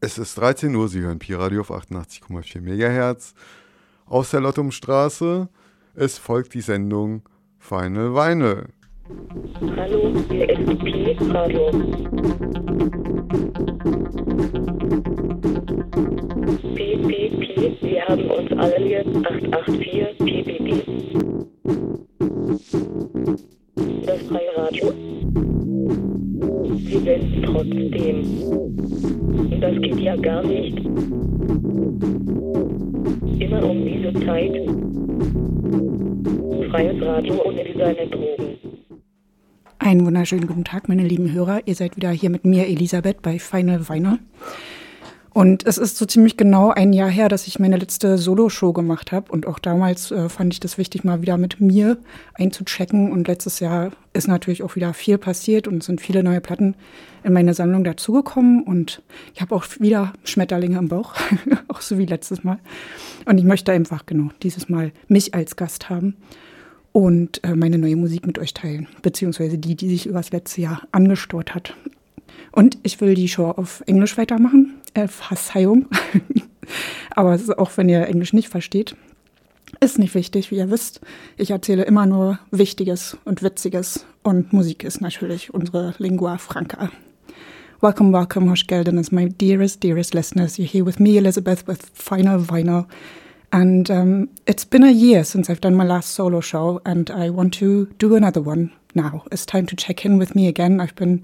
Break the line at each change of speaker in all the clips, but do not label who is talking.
Es ist 13 Uhr, Sie hören Pi-Radio auf 88,4 MHz. Aus der Lottumstraße. Es folgt die Sendung Final Vinyl.
Hallo, hier ist Pi-Radio. Pi, wir haben uns alle lieb. 884 Pi, Pi, Pi. Das freie Radio. Sie senden trotzdem. Das geht ja gar nicht. Immer um diese Zeit. Freies Radio ohne seine Drogen.
Einen wunderschönen guten Tag, meine lieben Hörer. Ihr seid wieder hier mit mir, Elisabeth, bei Final Vinyl. Und es ist so ziemlich genau ein Jahr her, dass ich meine letzte Solo-Show gemacht habe. Und auch damals äh, fand ich das wichtig, mal wieder mit mir einzuchecken. Und letztes Jahr ist natürlich auch wieder viel passiert und es sind viele neue Platten in meine Sammlung dazugekommen. Und ich habe auch wieder Schmetterlinge im Bauch, auch so wie letztes Mal. Und ich möchte einfach genau dieses Mal mich als Gast haben und äh, meine neue Musik mit euch teilen, beziehungsweise die, die sich über das letzte Jahr angestaut hat. Und ich will die Show auf Englisch weitermachen. Äh, Verzeihung. Aber auch wenn ihr Englisch nicht versteht, ist nicht wichtig, wie ihr wisst. Ich erzähle immer nur Wichtiges und Witziges. Und Musik ist natürlich unsere Lingua Franca. Welcome, welcome, Hosh Gelden, my dearest, dearest listeners. You're here with me, Elizabeth, with Final Vinyl. And um, it's been a year since I've done my last solo show, and I want to do another one now. It's time to check in with me again. I've been,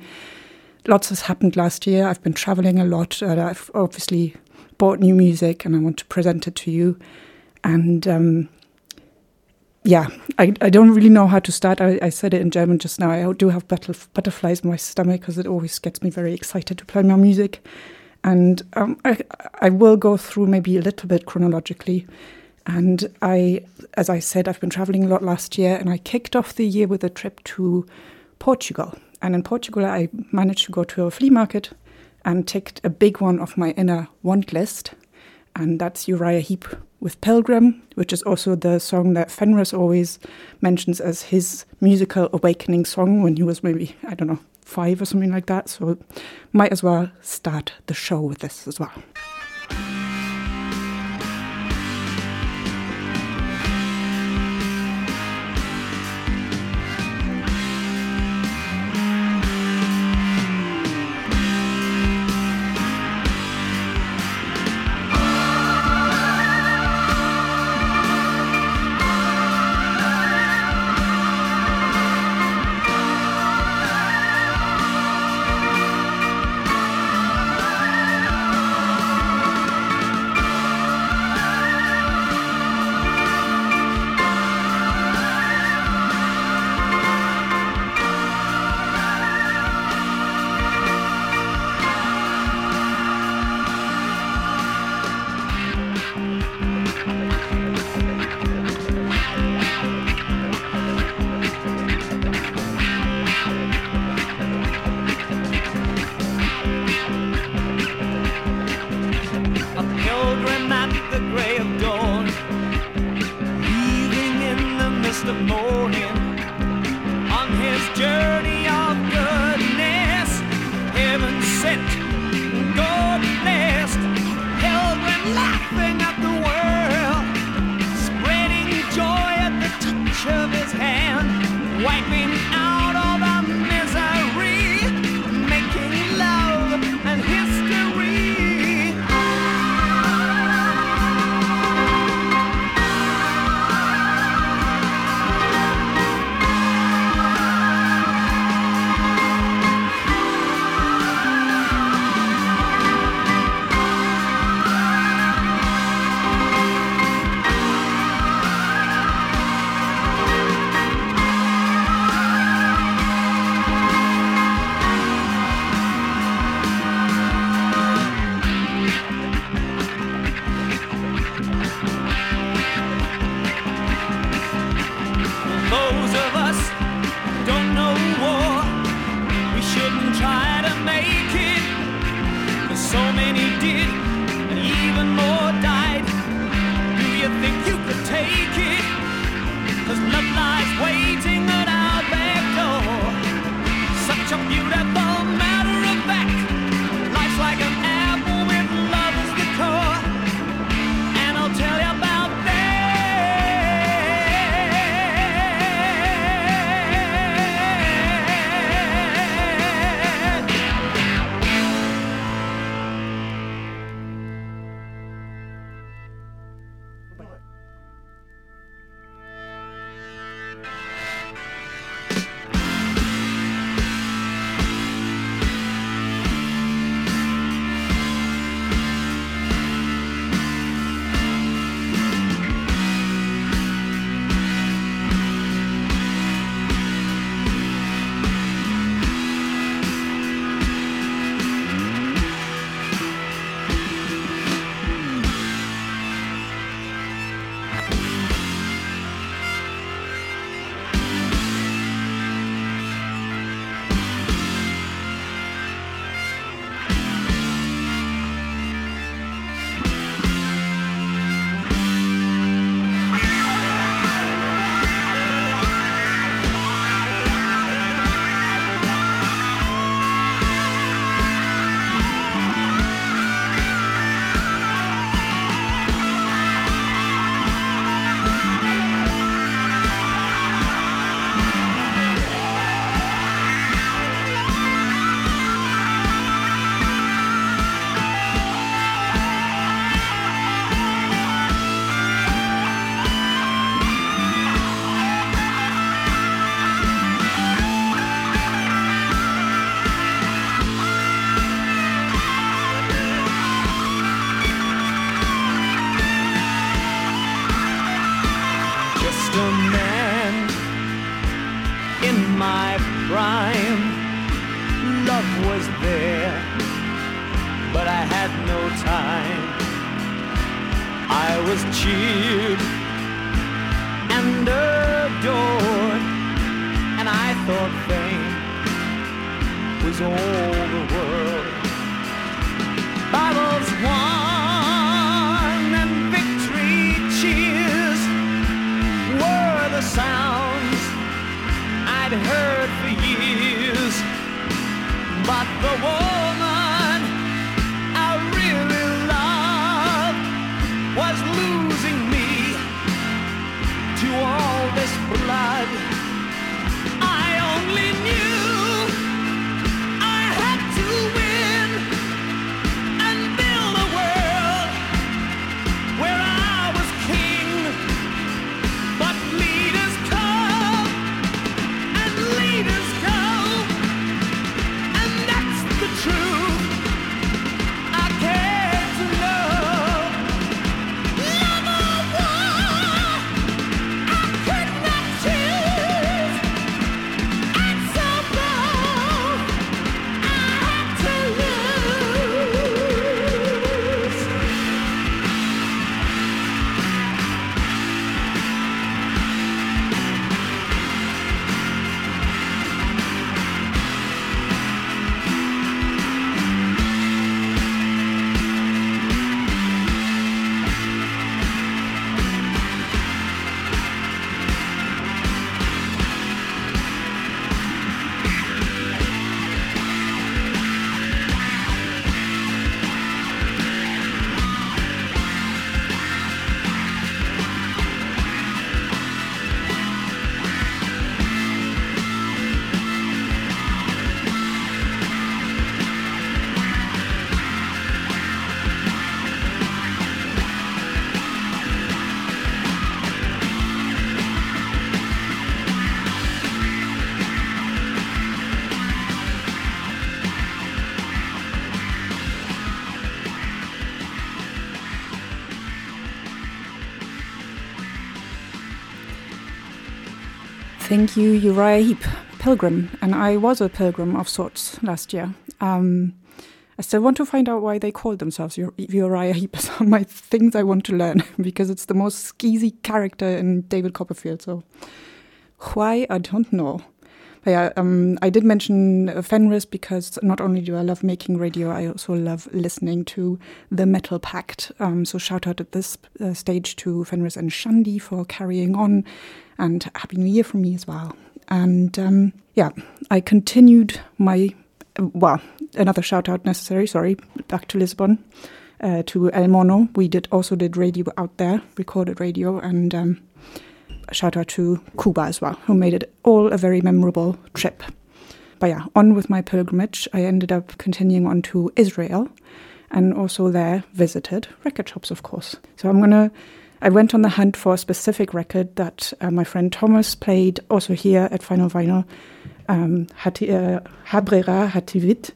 lots has happened last year. I've been traveling a lot. Uh, I've obviously bought new music, and I want to present it to you. And um, yeah, I, I don't really know how to start. I, I said it in German just now. I do have butterflies in my stomach because it always gets me very excited to play my music. And um, I, I will go through maybe a little bit chronologically. And I, as I said, I've been traveling a lot last year, and I kicked off the year with a trip to Portugal. And in Portugal, I managed to go to a flea market and ticked a big one off my inner want list. And that's Uriah Heep with Pilgrim, which is also the song that Fenris always mentions as his musical awakening song when he was maybe, I don't know, five or something like that. So might as well start the show with this as well. Thank you, Uriah Heep, pilgrim. And I was a pilgrim of sorts last year. Um, I still want to find out why they called themselves Ur- Uriah Heep. It's my things I want to learn because it's the most skeezy character in David Copperfield. So why I don't know. But yeah, um, I did mention uh, Fenris because not only do I love making radio, I also love listening to the Metal Pact. Um, so shout out at this uh, stage to Fenris and Shandi for carrying on, and Happy New Year from me as well. And um, yeah, I continued my well, another shout out necessary. Sorry, back to Lisbon. Uh, to El Mono, we did also did radio out there, recorded radio, and um, shout out to Cuba as well, who made it all a very memorable trip. But yeah, on with my pilgrimage, I ended up continuing on to Israel, and also there visited record shops, of course. So I'm gonna. I went on the hunt for a specific record that uh, my friend Thomas played also here at Final Vinyl um, Hati, uh, Habrera Hativit,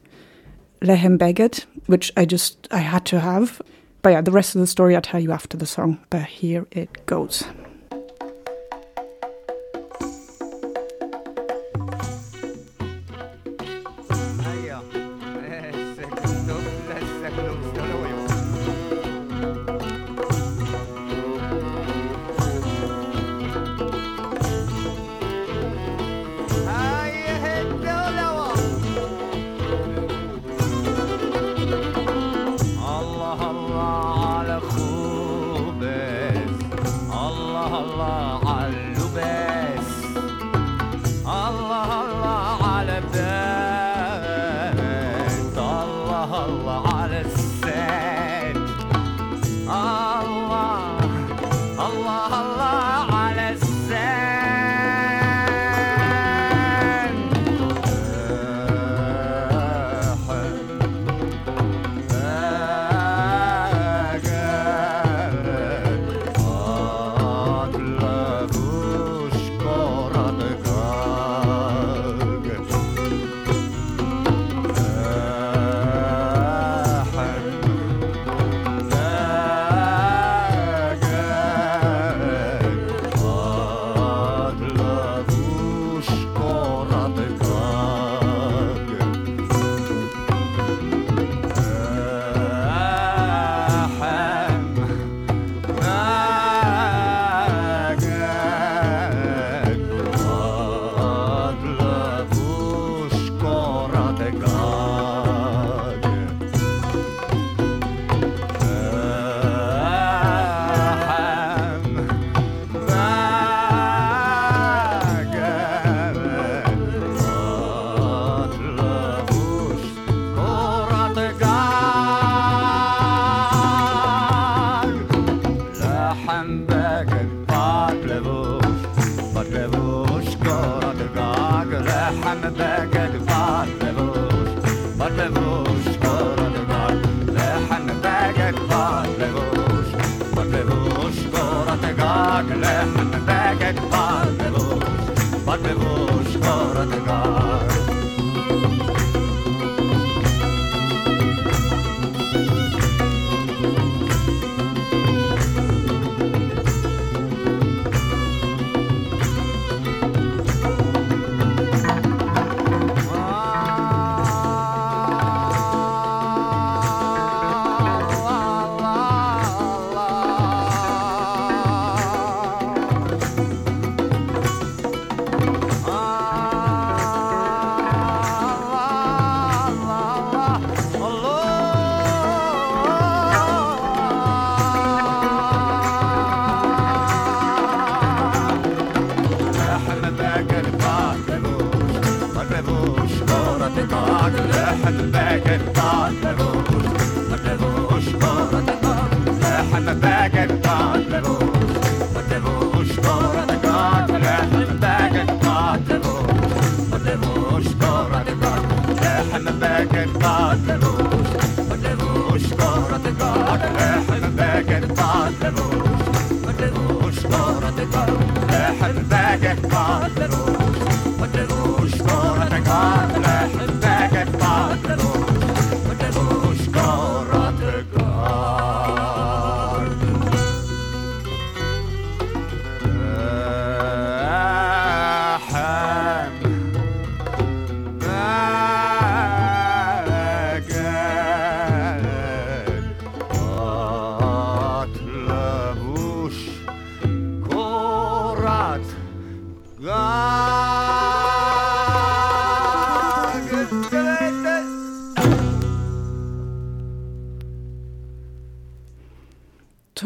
Lehem Beget, which I just I had to have. But yeah, the rest of the story I'll tell you after the song. But here it goes.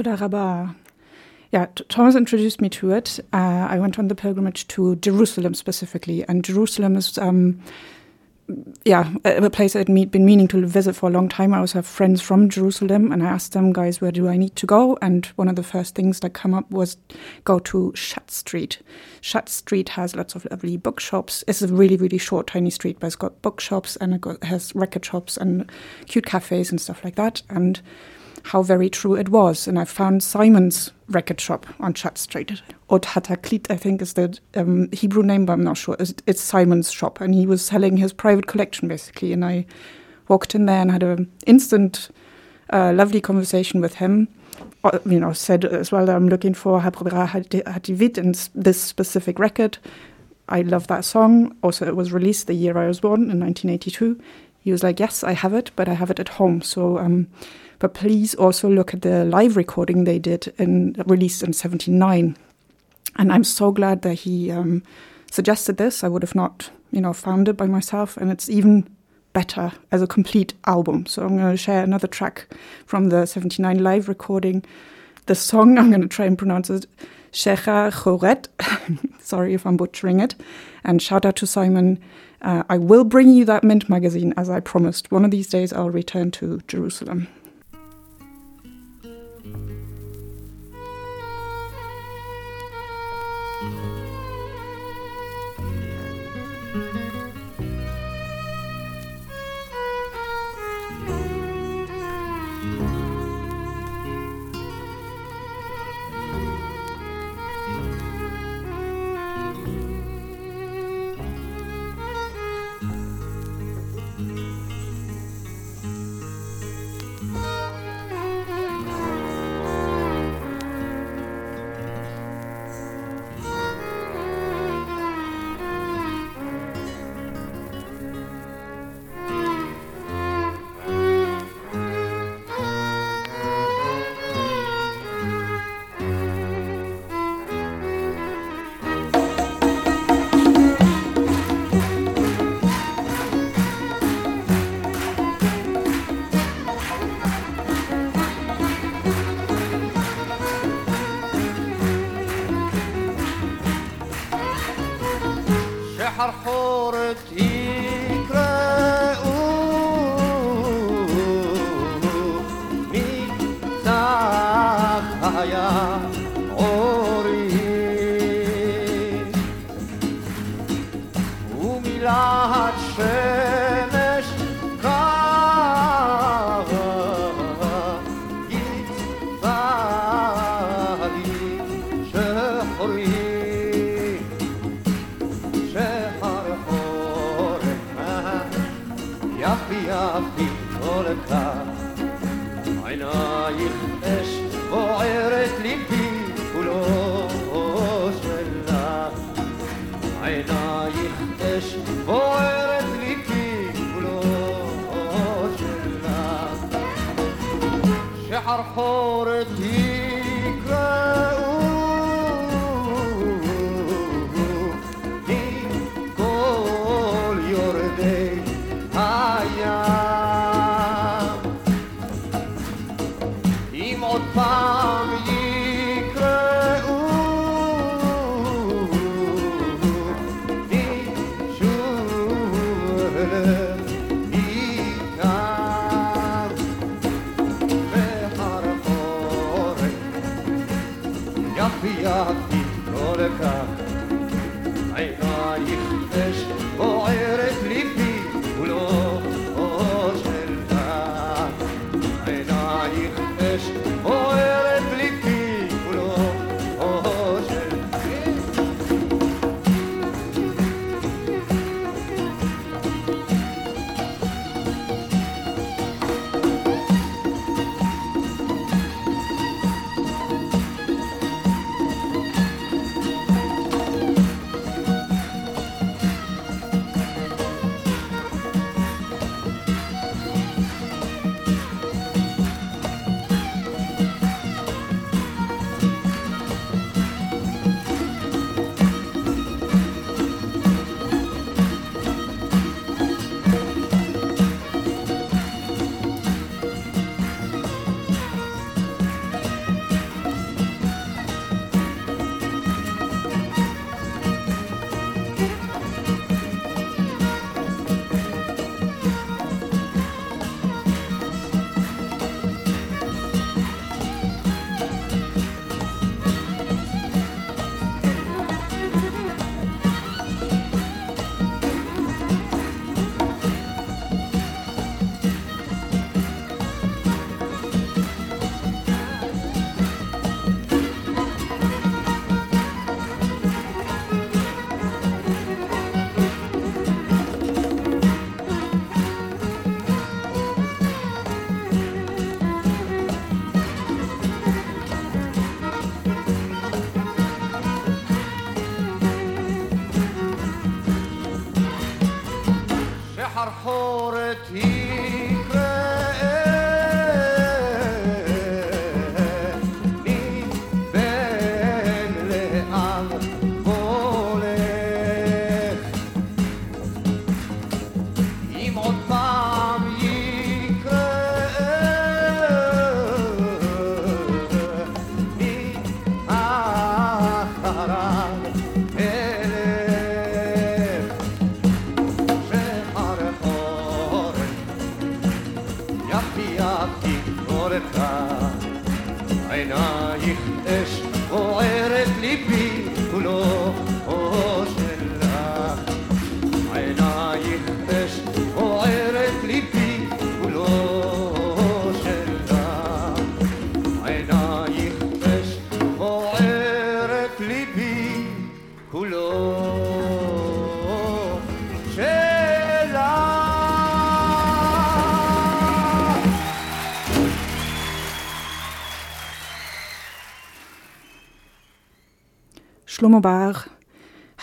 Toda Rabba. Yeah, Thomas introduced me to it. Uh, I went on the pilgrimage to Jerusalem specifically, and Jerusalem is, um, yeah, a, place I'd been meaning to visit for a long time. I also have friends from Jerusalem, and I asked them, guys, where do I need to go? And one of the first things that come up was go to Shatz Street. Shatz Street has lots of lovely bookshops. It's a really, really short, tiny street, but it's got bookshops and it got, has record shops and cute cafes and stuff like that. And how very true it was. And I found Simon's record shop on Shatz Street. Od Hataklit, I think, is the um, Hebrew name, but I'm not sure. It's, it's Simon's shop. And he was selling his private collection, basically. And I walked in there and had an instant, uh, lovely conversation with him. Uh, you know, said as well I'm looking for Habrera Hativit and this specific record. I love that song. Also, it was released the year I was born in 1982. He was like, "Yes, I have it, but I have it at home." So, um, but please also look at the live recording they did in released in '79. And I'm so glad that he um, suggested this. I would have not, you know, found it by myself, and it's even better as a complete album. So I'm going to share another track from the '79 live recording. The song I'm going to try and pronounce it Shecha Choret. Sorry if I'm butchering it. And shout out to Simon. Uh, I will bring you that Mint magazine as I promised. One of these days I'll return to Jerusalem.
hat die Tore kann. Einfach
ich wo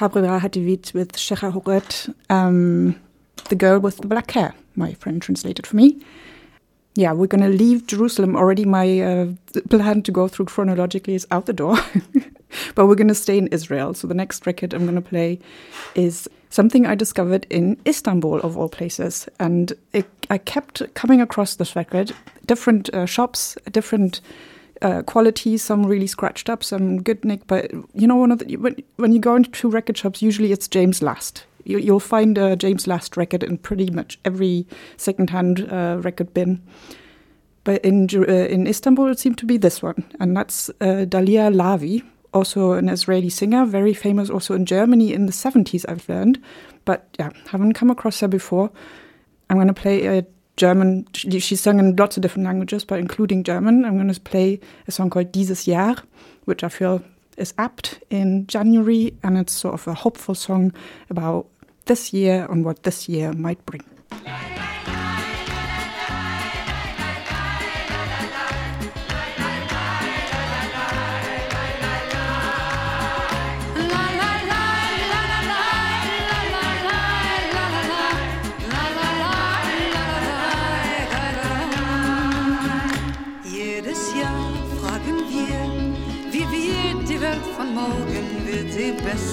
Habrera Hativit with Shecha Horet, um, The Girl with the Black Hair, my friend translated for me. Yeah, we're going to leave Jerusalem already. My uh, plan to go through chronologically is out the door. but we're going to stay in Israel. So the next record I'm going to play is something I discovered in Istanbul, of all places. And it, I kept coming across this record, different uh, shops, different uh, quality, some really scratched up, some good nick. But you know, one of the, when, when you go into record shops, usually it's James Last. You, you'll find a James Last record in pretty much every secondhand uh, record bin. But in uh, in Istanbul, it seemed to be this one, and that's uh, Dalia Lavi, also an Israeli singer, very famous also in Germany in the 70s, I've learned. But yeah, haven't come across her before. I'm going to play a German, she, sung in lots of different languages, but including German. I'm going to play a song called Dieses Jahr, which I feel is apt in January, and it's sort of a hopeful song about this year and what this year might bring.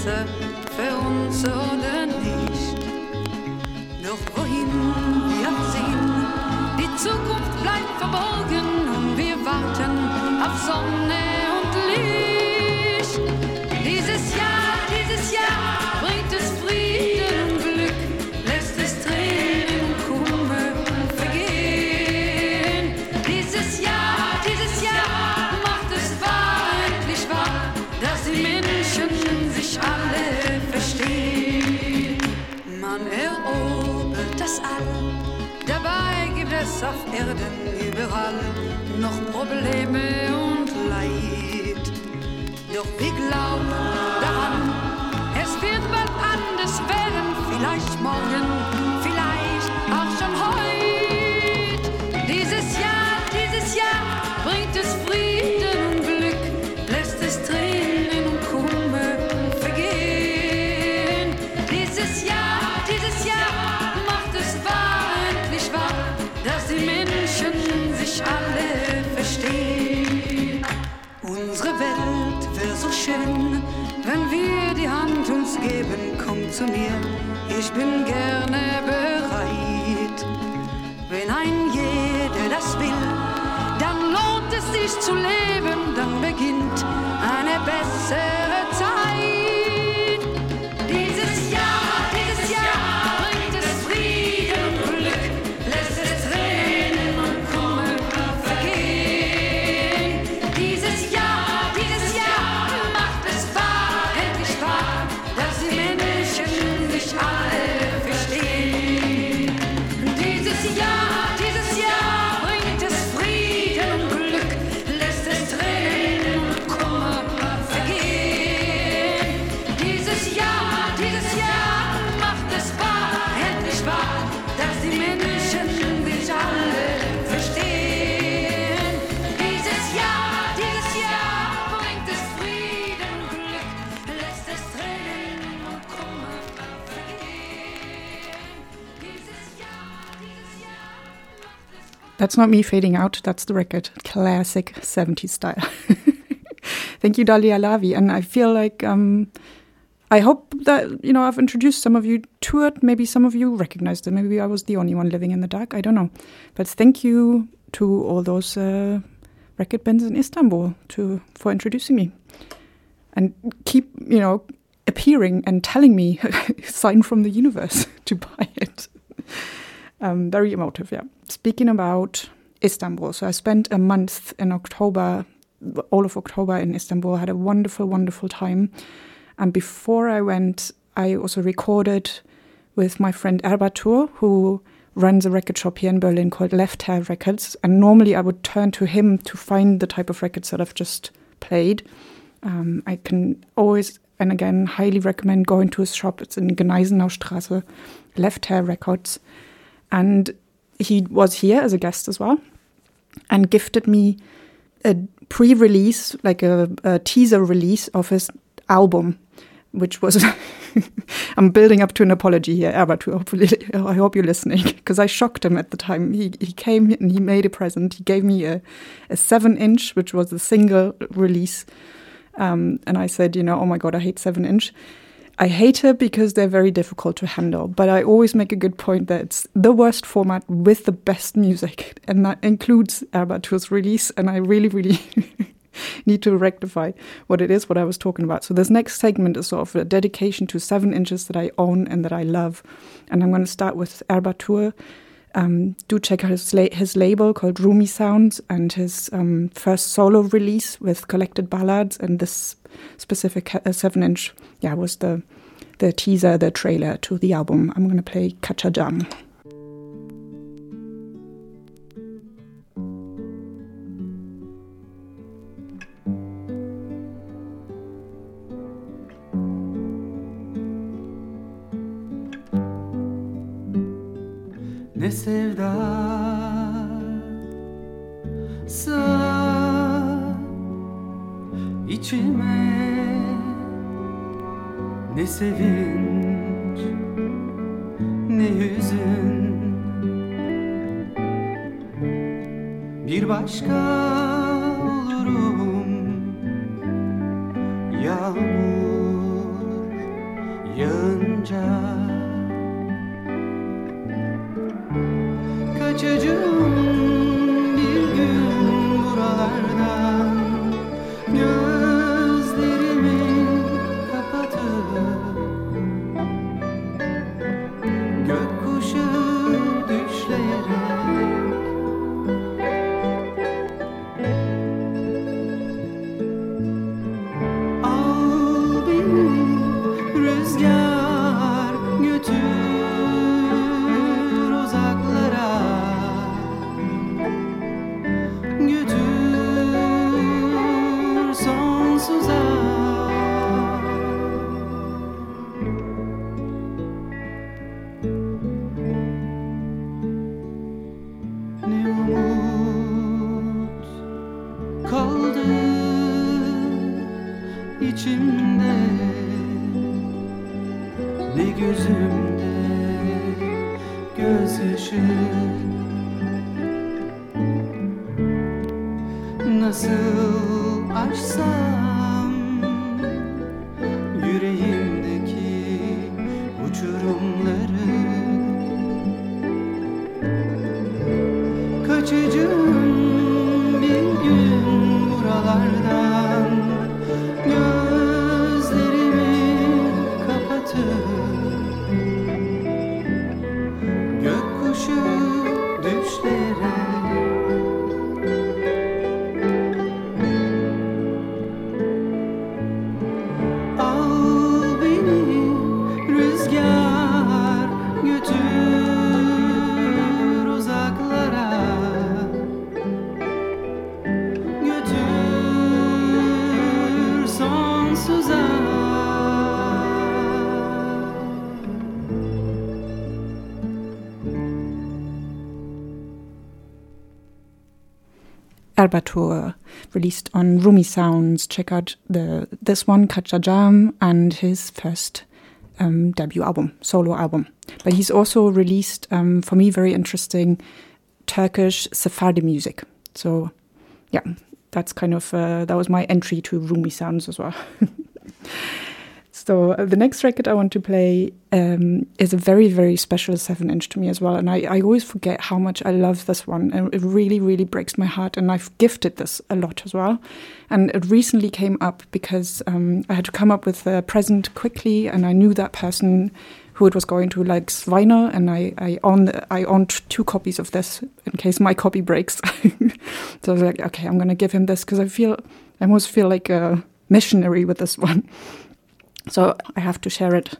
Sie besser für Probleme und Leid. Doch wir glauben daran, es wird bald anders werden, vielleicht morgen, zu mir, ich bin gerne bereit. Wenn ein jeder das will, dann lohnt es sich zu leben, dann beginnt eine bessere Zeit.
That's not me fading out. That's the record. Classic 70s style. Thank you, Dalia Lavi. And I feel like um, I hope that you know I've introduced some of you to it. Maybe some of you recognized it. Maybe I was the only one living in the dark. I don't know. But thank you to all those uh, record bands in Istanbul to for introducing me, and keep you know appearing and telling me a sign from the universe to buy it. Um, very emotive, yeah. Speaking about Istanbul, so I spent a month in October, all of October in Istanbul, had a wonderful, wonderful time. And before I went, I also recorded with my friend Erbatur, who runs a record shop here in Berlin called Left Hair Records. And normally I would turn to him to find the type of records that I've just played. Um, I can always and again highly recommend going to his shop. It's in Gneisenau Straße, Left Hair Records. And he was here as a guest as well and gifted me a pre release, like a, a teaser release of his album, which was. I'm building up to an apology here, Albert. Hopefully, I hope you're listening because I shocked him at the time. He he came and he made a present. He gave me a, a seven inch, which was a single release, um, and I said, you know, oh my god, I hate seven inch. I hate it because they're very difficult to handle. But I always make a good point that it's the worst format with the best music, and that includes Erbatur's release. And I really, really need to rectify what it is what I was talking about. So this next segment is sort of a dedication to seven inches that I own and that I love, and I'm going to start with Erbatur. Um, do check out his, la- his label called Rumi Sounds and his um, first solo release with collected ballads. And this specific uh, seven inch, yeah, was the the teaser, the trailer to the album. I'm going to play Kaçacağım.
Ne sevda sığar içime Ne sevinç ne hüzün. Bir başka olurum.
Yağmur yağınca Kaçacağım.
Albator, released on Rumi Sounds. Check out the this one, Kaçacağım, and his first um, debut album, solo album. But he's also released, um, for me, very interesting Turkish Sephardi music. So, yeah, that's kind of uh, that was my entry to Rumi Sounds as well. So uh, the next record I want to play um, is a very, very special seven inch to me as well, and I, I always forget how much I love this one, and it really, really breaks my heart. And I've gifted this a lot as well, and it recently came up because um, I had to come up with a present quickly, and I knew that person who it was going to, like Sveiner, and I I own I owned two copies of this in case my copy breaks. so I was like, okay, I'm gonna give him this because I feel I almost feel like a missionary with this one. So I have to share it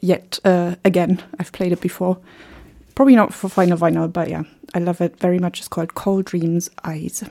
yet uh, again. I've played it before. Probably not for final vinyl, but yeah, I love it very much. It's called Cold Dreams Eyes.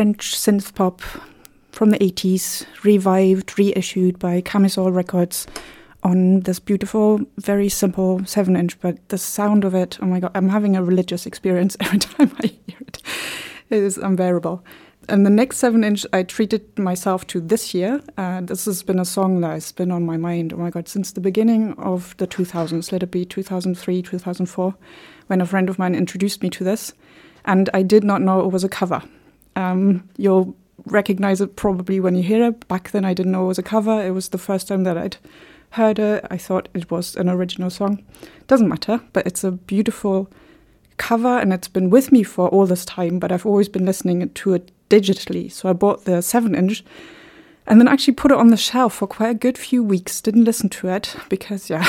French synth pop from the 80s, revived, reissued by Camisole Records on this beautiful, very simple 7 inch, but the sound of it, oh my god, I'm having a religious experience every time I hear it. It is unbearable. And the next 7 inch I treated myself to this year. Uh, this has been a song that has been on my mind, oh my god, since the beginning of the 2000s, let it be 2003, 2004, when a friend of mine introduced me to this. And I did not know it was a cover. Um, you'll recognize it probably when you hear it. Back then, I didn't know it was a cover. It was the first time that I'd heard it. I thought it was an original song. Doesn't matter, but it's a beautiful cover and it's been with me for all this time, but I've always been listening to it digitally. So I bought the 7 inch and then actually put it on the shelf for quite a good few weeks. Didn't listen to it because, yeah,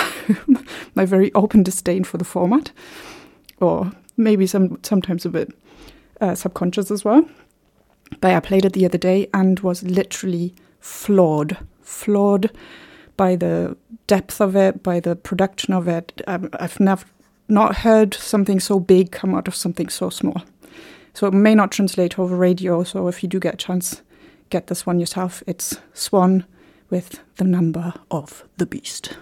my very open disdain for the format, or maybe some sometimes a bit uh, subconscious as well. But I played it the other day and was literally floored, floored by the depth of it, by the production of it. Um, I've never not heard something so big come out of something so small. So it may not translate over radio. So if you do get a chance, get this one yourself. It's Swan with the number of the beast.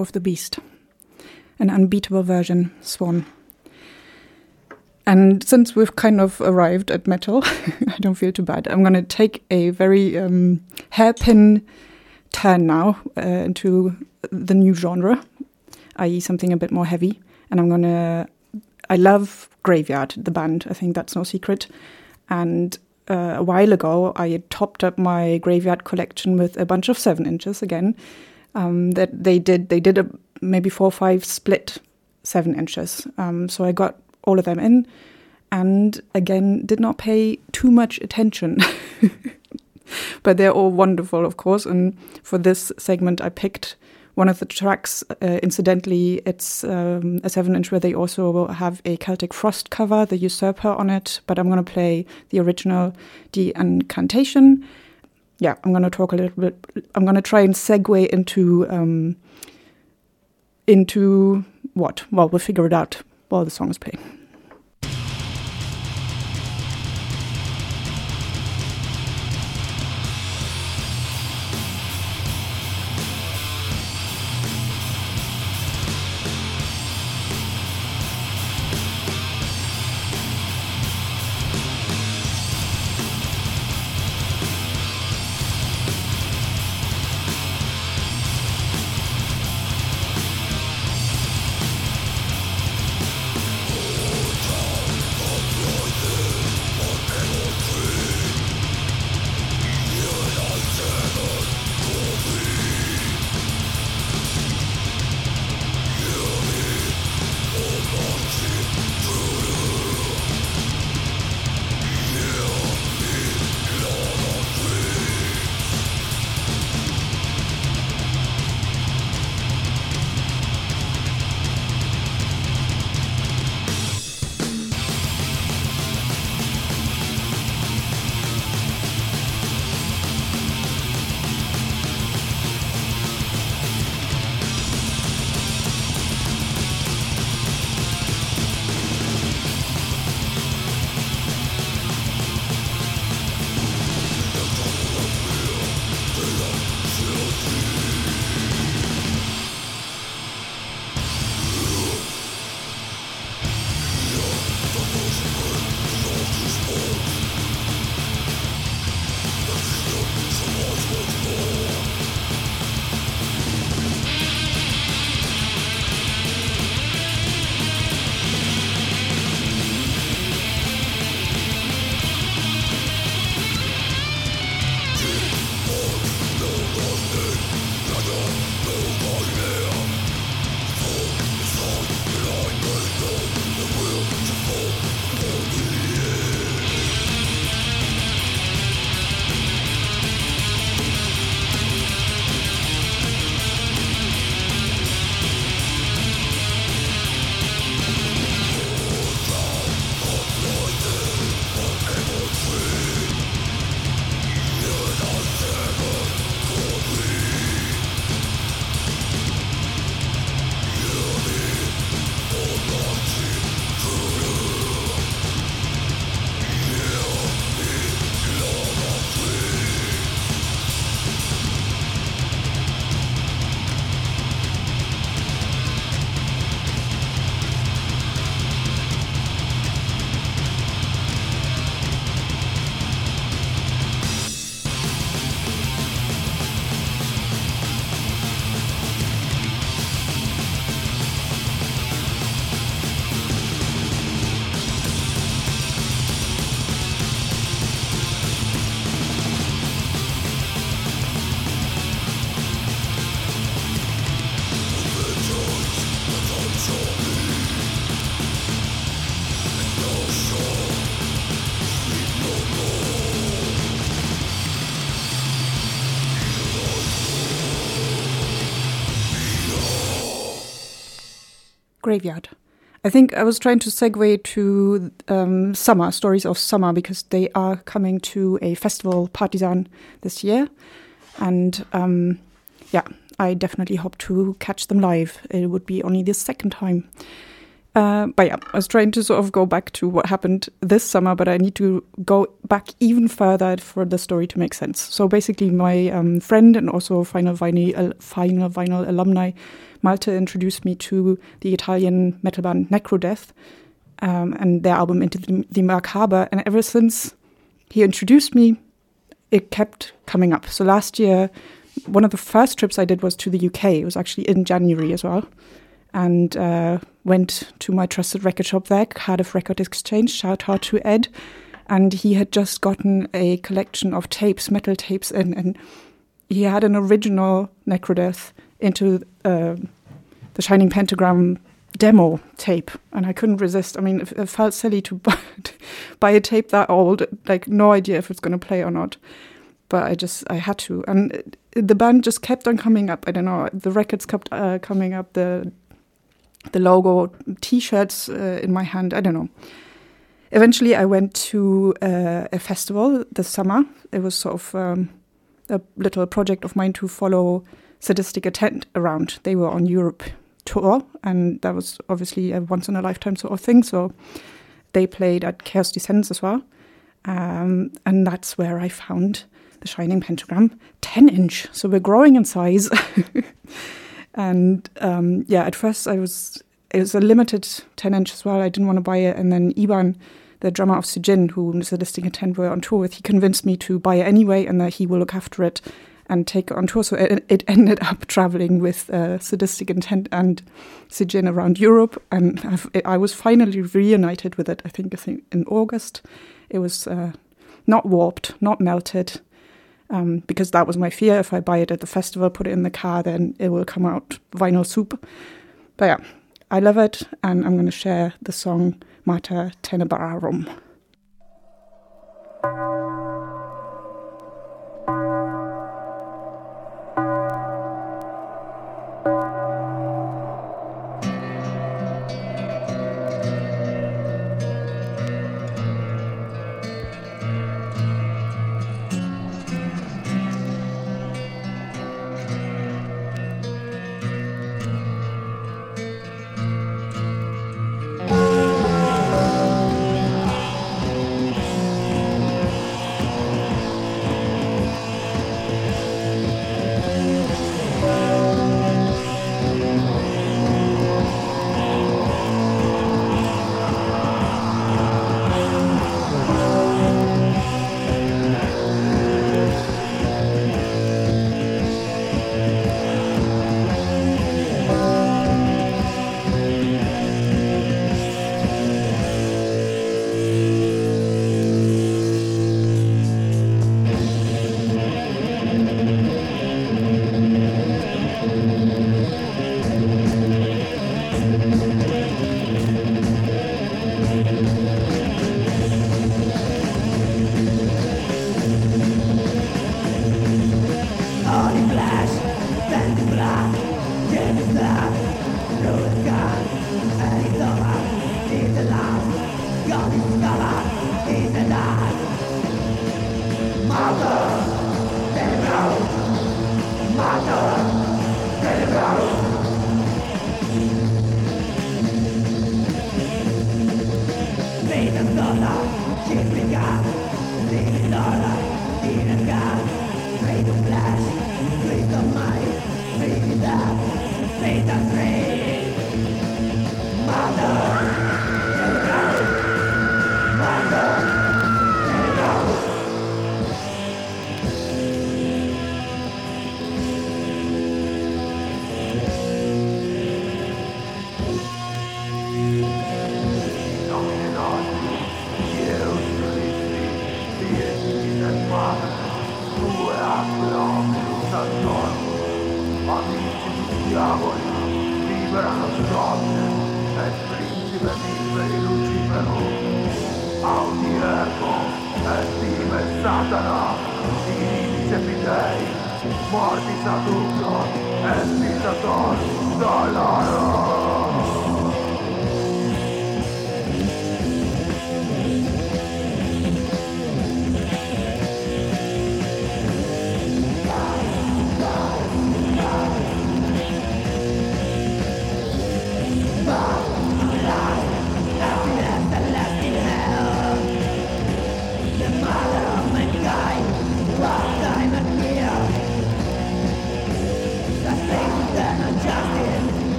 Number of the Beast,
an unbeatable version, Swan. And since we've kind of arrived at metal, I don't feel too bad. I'm going to take a very um, hairpin turn now uh, into the new genre, i.e., something a bit more heavy. And I'm going to. I love Graveyard, the band. I think that's no secret. And uh, a while ago, I topped up my Graveyard collection with a bunch of seven inches again. Um, that they did. They did a maybe four or five split seven inches. Um, so I got all of them in, and again did not pay too much attention. but they're all wonderful, of course. And for this segment, I picked one of the tracks. Uh, incidentally, it's um, a seven inch where they also have a Celtic Frost cover, the Usurper, on it. But I'm going to play the original, the Incantation. Yeah, I'm going to talk a little bit. I'm going to try and segue into um, into what? Well, we'll figure it out while the song is playing. Graveyard. I think I was trying to segue to um, summer stories of summer because they are coming to a festival partisan this year, and um, yeah, I definitely hope to catch them live. It would be only the second time. Uh, but yeah, I was trying to sort of go back to what happened this summer, but I need to go back even further for the story to make sense. So basically, my um, friend and also Final Vinyl, uh, Final Vinyl alumni, Malte, introduced me to the Italian metal band Necrodeath um, and their album Into the, the Macabre. And ever since he introduced me, it kept coming up. So last year, one of the first trips I did was to the UK. It was actually in January as well and uh, went to my trusted record shop there, Cardiff Record Exchange. Shout out to Ed. And he had just gotten a collection of tapes, metal tapes, in, and he had an original Necrodeath into uh, the Shining Pentagram demo tape, and I couldn't resist. I mean, it, it felt silly to buy, buy a tape that old, like no idea if it's going to play or not. But I just, I had to, and it- the band just kept on coming up. I don't know, the records kept uh, coming up. The the logo T-shirts uh, in my hand. I don't know. Eventually, I went to uh, a festival this summer. It was sort of um, a little project of mine to follow Sadistic Intent around. They were on Europe tour, and that was obviously a once in a lifetime sort of thing. So they played at Chaos Descends as well, um, and that's where I found the Shining Pentagram 10 inch. So we're growing in size. and um, yeah, at first I was it was a limited 10 inch as well. I didn't want to buy it, and then Iban, the drummer of Sijjin, who Sadistic Intent were on tour with, he convinced me to buy it anyway, and that he will look after it and take on tour. So it, it ended up traveling with uh, Sadistic Intent and Sijjin around Europe, and I've, I was finally reunited with it. I think I think in August, it was uh, not warped, not melted. Um, because that was my fear. If I buy it at the festival, put it in the car, then it will come out vinyl soup. But yeah, I love it, and I'm going to share the song Mater Tenebrarum.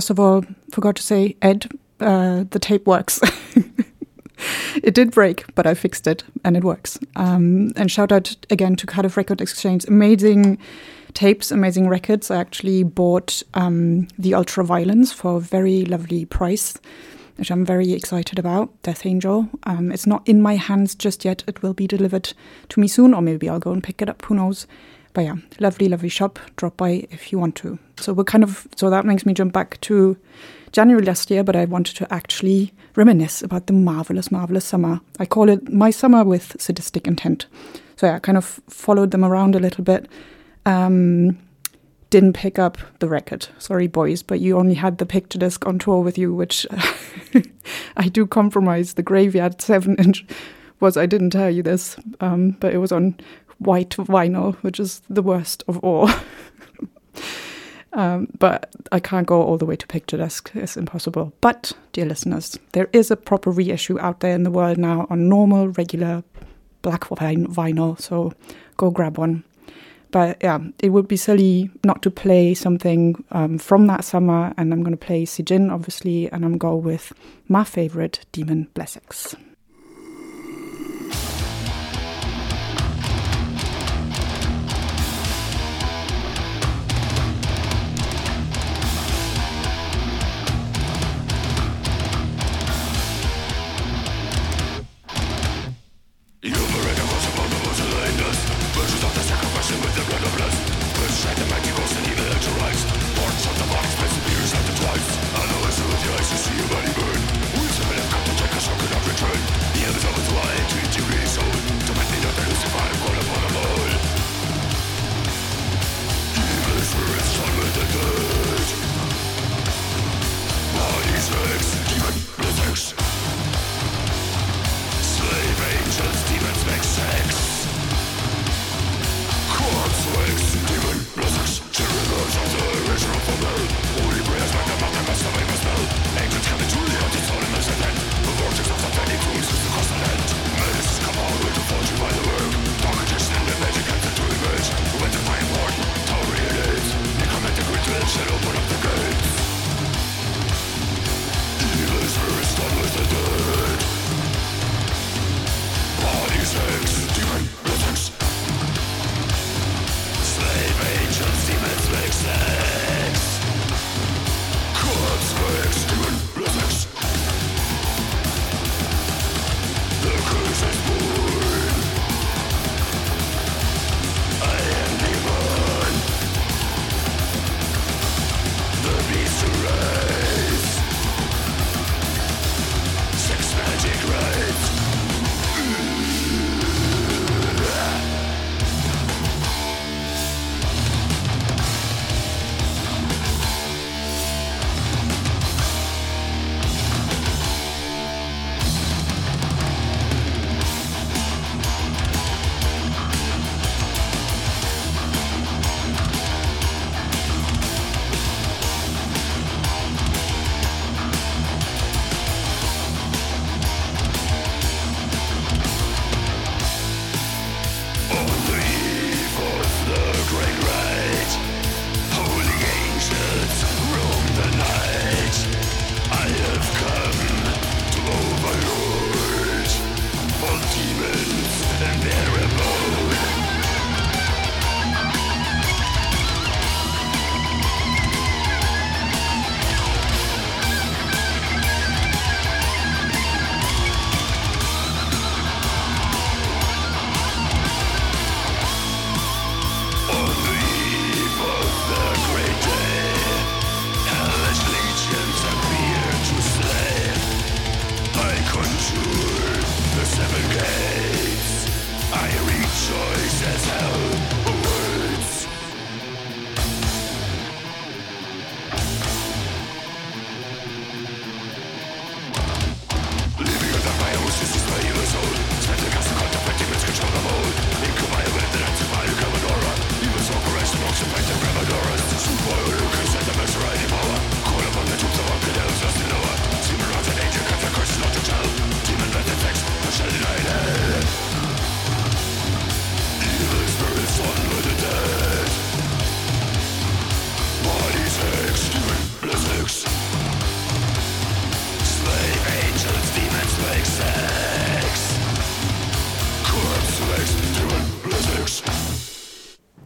First of all, forgot to say, Ed, uh, the tape works. it did break, but I fixed it and it works. Um, and shout out again to Cardiff Record Exchange. Amazing tapes, amazing records. I actually bought um, the Ultra Violence for a very lovely price, which I'm very excited about. Death Angel. Um, it's not in my hands just yet. It will be delivered to me soon, or maybe I'll go and pick it up. Who knows? But yeah, lovely, lovely shop. Drop by if you want to. So we're kind of so that makes me jump back to January last year, but I wanted to actually reminisce about the marvelous, marvelous summer. I call it my summer with sadistic intent. So yeah, I kind of followed them around a little bit. Um, didn't pick up the record. Sorry, boys, but you only had the picture disc on tour with you, which I do compromise. The Graveyard 7 inch was, I didn't tell you this, um, but it was on white vinyl, which is the worst of all. um, but I can't go all the way to picture disc, it's impossible. But, dear listeners, there is a proper reissue out there in the world now on normal, regular black vin- vinyl, so go grab one. But yeah, it would be silly not to play something um, from that summer, and I'm going to play Sijjin, obviously, and I'm going go with my favorite, Demon Blessings.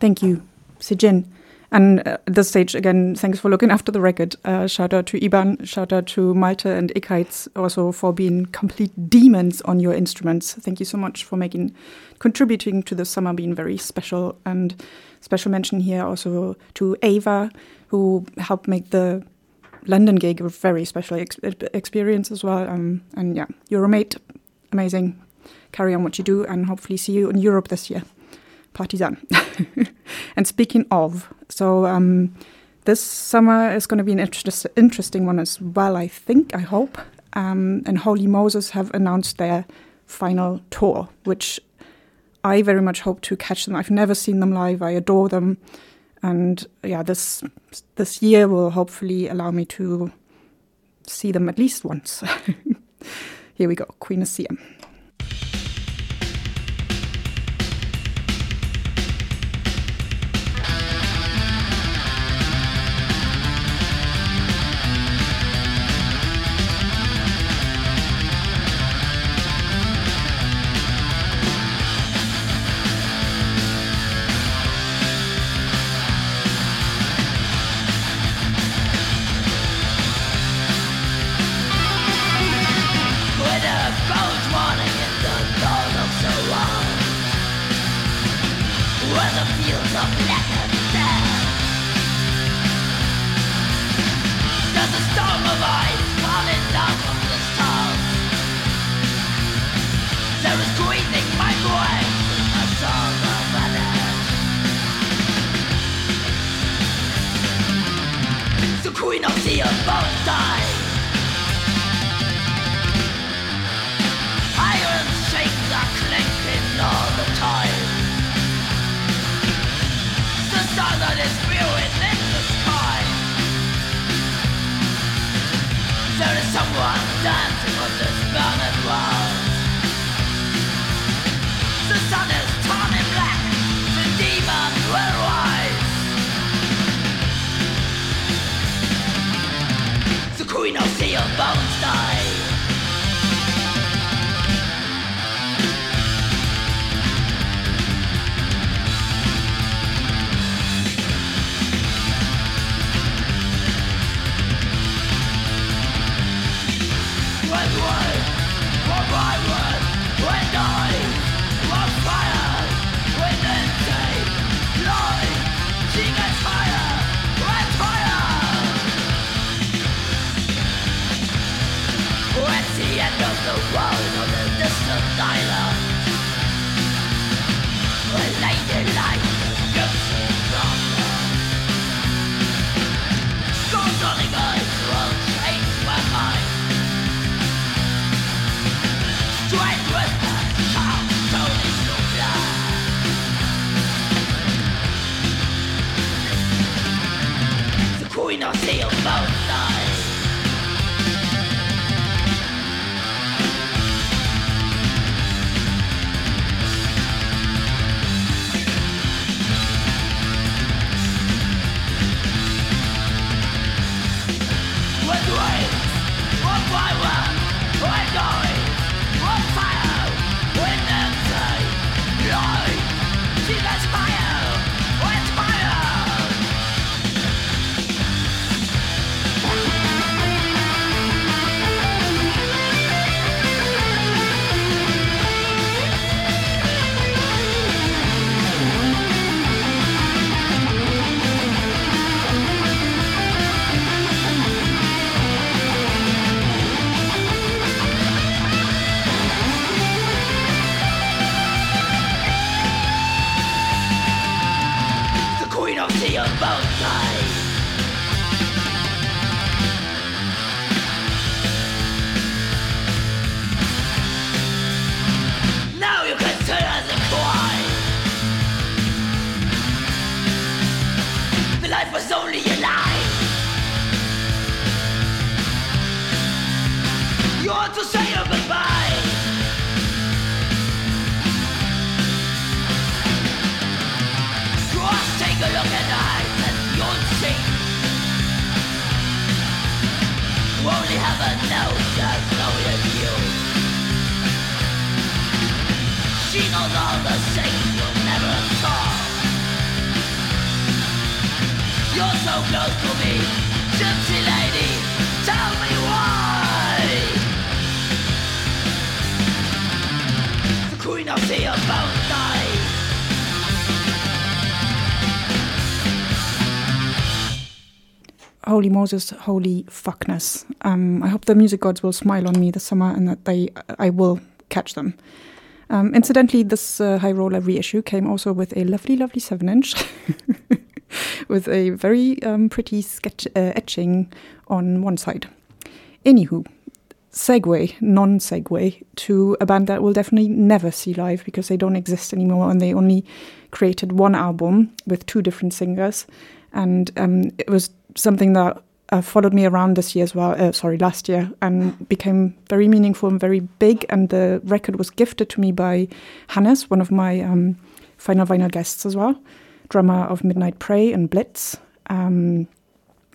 Thank you, Sijjin. And uh, at this stage, again, thanks for looking after the record. Uh, shout out to Iban, shout out to Malte and Ikheitz also for being complete demons on your instruments. Thank you so much for making, contributing to the summer being very special. And special mention here also to Ava, who helped make the London gig a very special ex- experience as well. Um, and yeah, you're a mate, amazing. Carry on what you do, and hopefully see you in Europe this year. Partisan. and speaking of, so um, this summer is going to be an interest- interesting one as well, I think, I hope. Um, and Holy Moses have announced their final tour, which I very much hope to catch them. I've never seen them live. I adore them, and yeah, this this year will hopefully allow me to see them at least once. Here we go, Queen of Siam.
Holy Moses, holy fuckness. Um, I hope the music gods will smile on me this summer and that they, I will catch them. Um, incidentally, this uh, High Roller reissue came also with a lovely, lovely 7 inch with a very um, pretty sketch uh, etching on one side. Anywho, segue, non segue, to a band that will definitely never see live because they don't exist anymore and they only created one album with two different singers. And um, it was something that uh, followed me around this year as well, uh, sorry, last year, and became very meaningful and very big. And the record was gifted to me by Hannes, one of my um, final vinyl guests as well, drummer of Midnight Prey and Blitz. Um,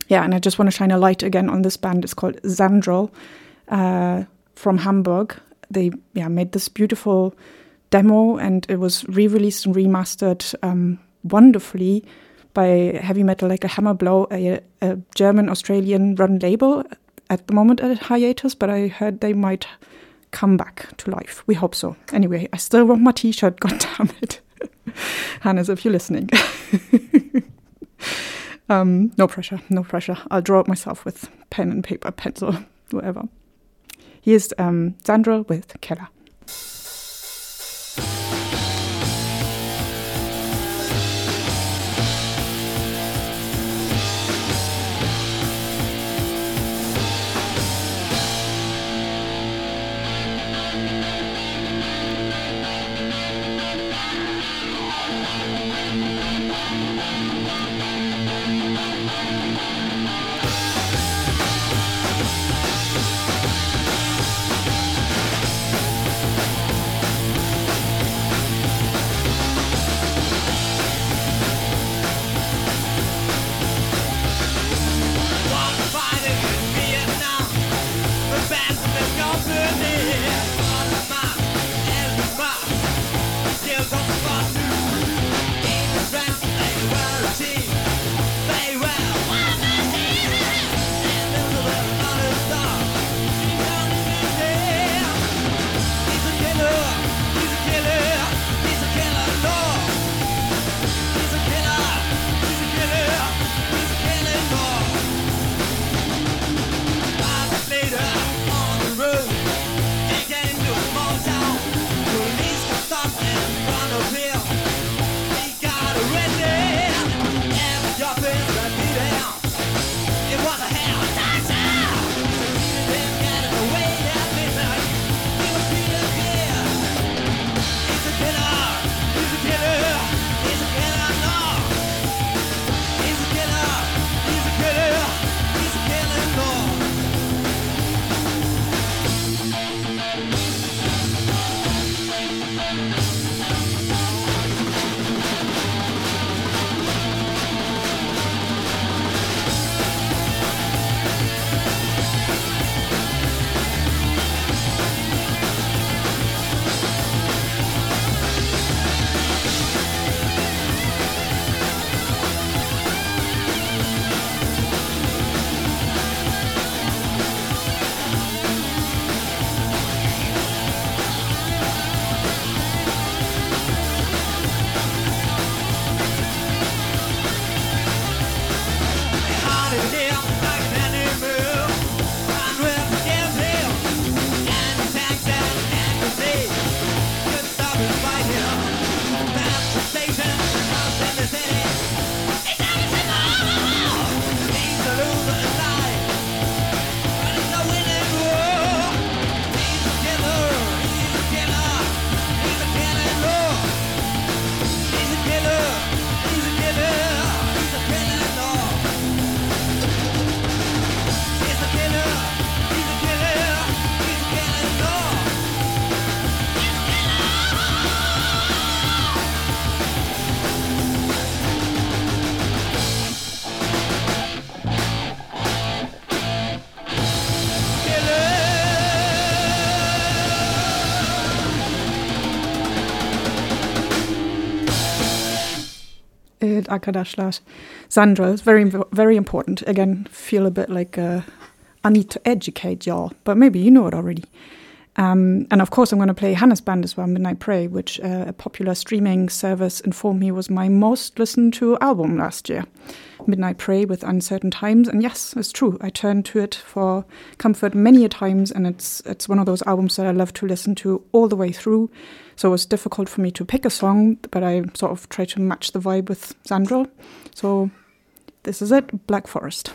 yeah, and I just want to shine a light again on this band. It's called Zandrel uh, from Hamburg. They yeah made this beautiful demo, and it was re-released and remastered um, wonderfully by heavy metal like a hammer blow, a, a German Australian run label at the moment at hiatus, but I heard they might come back to life. We hope so. Anyway, I still want my T-shirt. God damn it, Hannes, if you're listening. um, no pressure, no pressure. I'll draw it myself with pen and paper, pencil, whatever. Here's um, Sandra with Keller. Arkadaşlar. Sandra it's very, very important. Again, feel a bit like uh, I need to educate y'all, but maybe you know it already. Um, and of course, I'm going to play Hannes Band as well, Midnight Prey, which uh, a popular streaming service informed me was my most listened to album last year. Midnight Prey with Uncertain Times, and yes, it's true. I turned to it for comfort many a times, and it's it's one of those albums that I love to listen to all the way through. So it's difficult for me to pick a song, but I sort of try to match the vibe with Sandro. So this is it, Black Forest.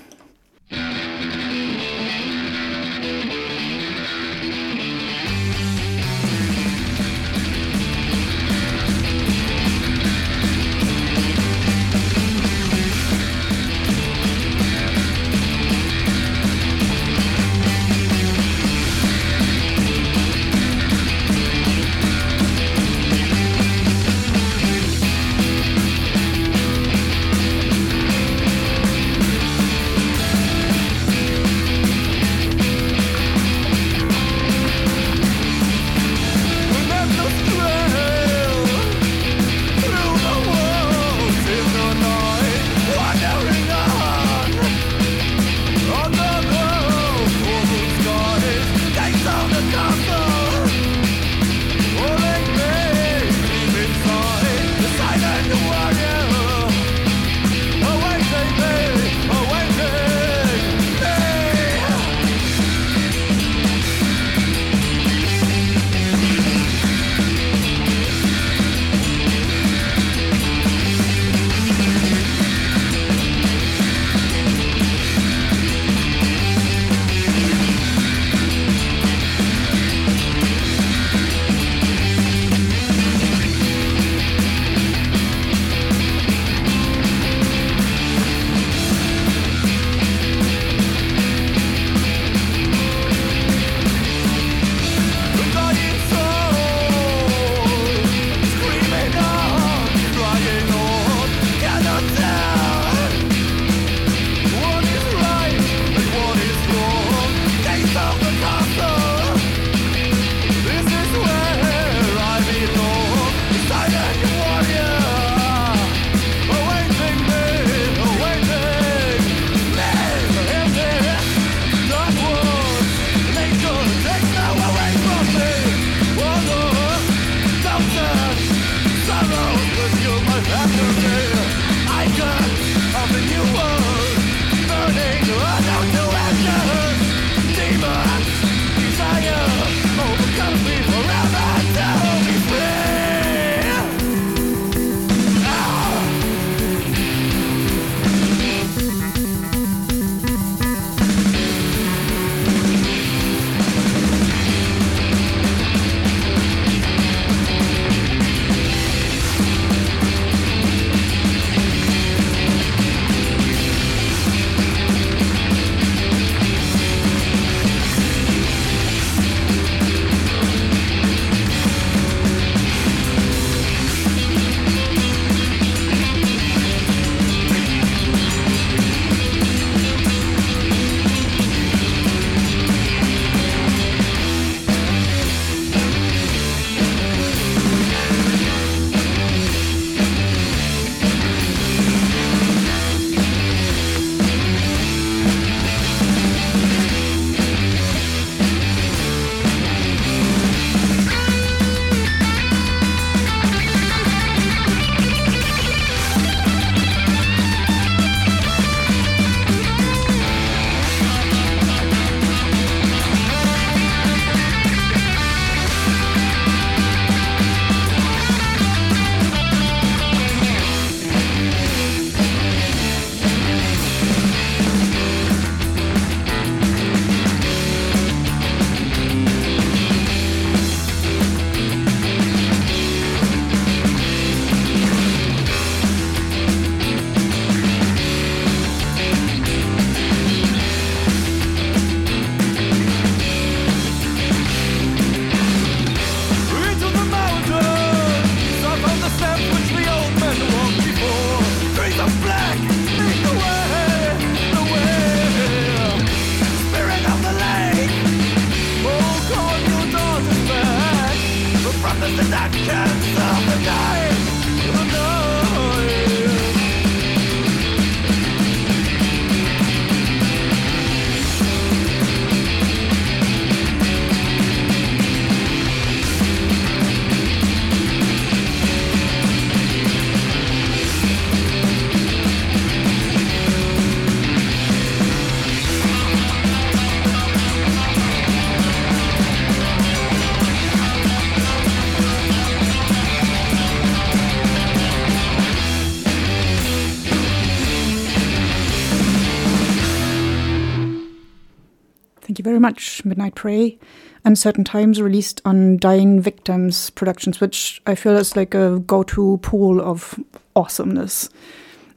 Thank
you very much. Midnight Prey. Uncertain Times released on Dying Victims Productions, which I feel is like a go to pool of awesomeness.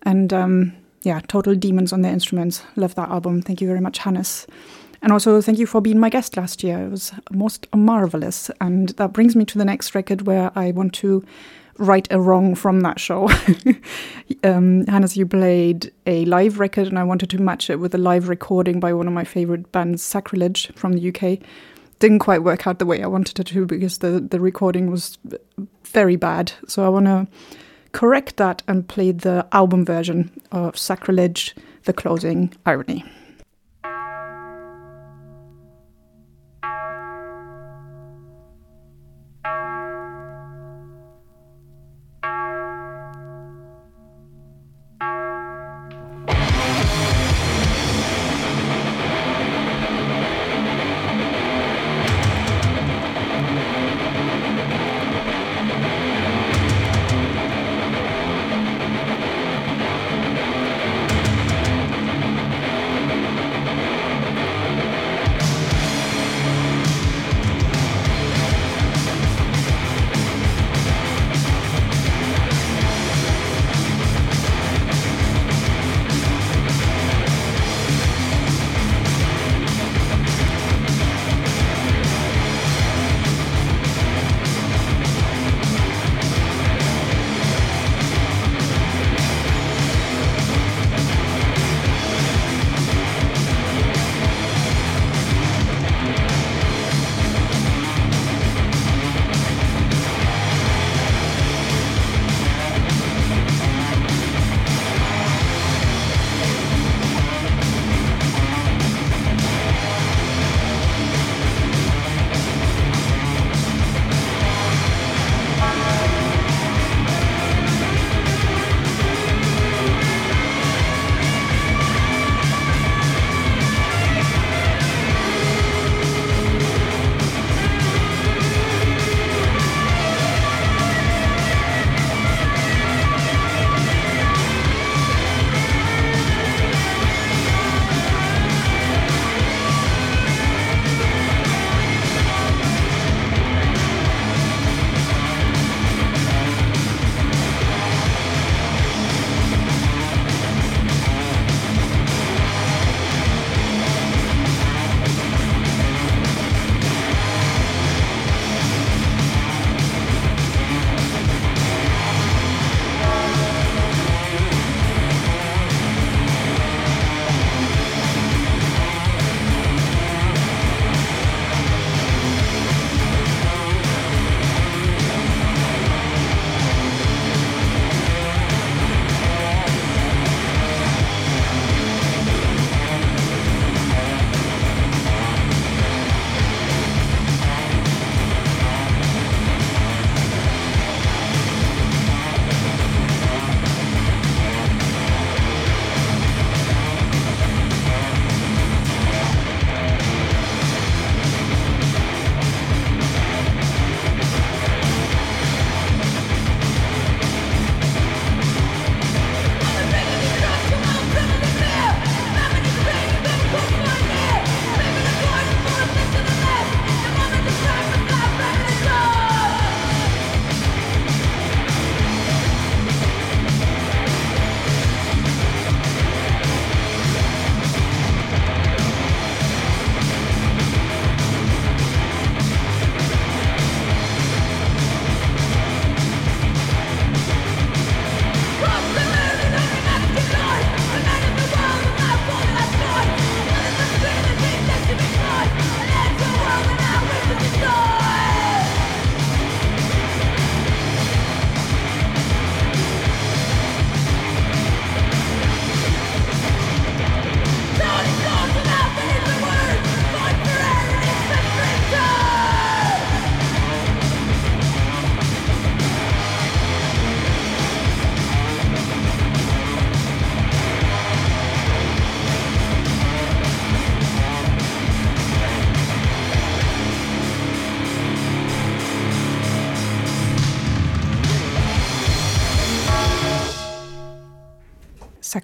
And um, yeah, total demons on their instruments. Love that album. Thank you very much, Hannes. And also, thank you for being my guest last year. It was most marvelous. And that brings me to the next record where I want to right a wrong from that show. um, Hannes, you played a live record, and I wanted to match it with a live recording by one of my favorite bands, Sacrilege, from the UK. Didn't quite work out the way I wanted it to because the, the recording was very bad. So I want to correct that and play the album version of Sacrilege, The Closing Irony.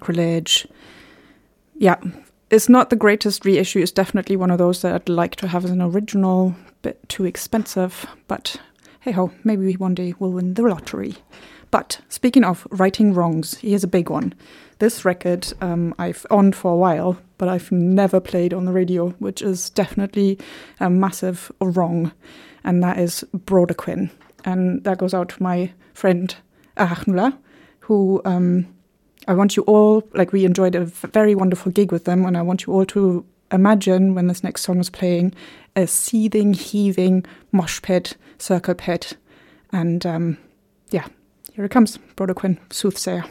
Sacrilege. Ja, it's not the greatest reissue. It's definitely one of those that I'd like to have as an original, bit too expensive. But hey ho, maybe one day we'll win the lottery. But speaking of righting wrongs, here's a big one. This record um, I've owned for a while, but I've never played on the radio, which is definitely a massive wrong, and that is Brodequin. And that goes out to my friend Arachnula, who um, I want you all, like, we enjoyed a very wonderful gig with them, and I want you all to imagine when this next song is playing a seething, heaving mosh pit, circle pit. And um, yeah, here it comes Brodequin, Soothsayer.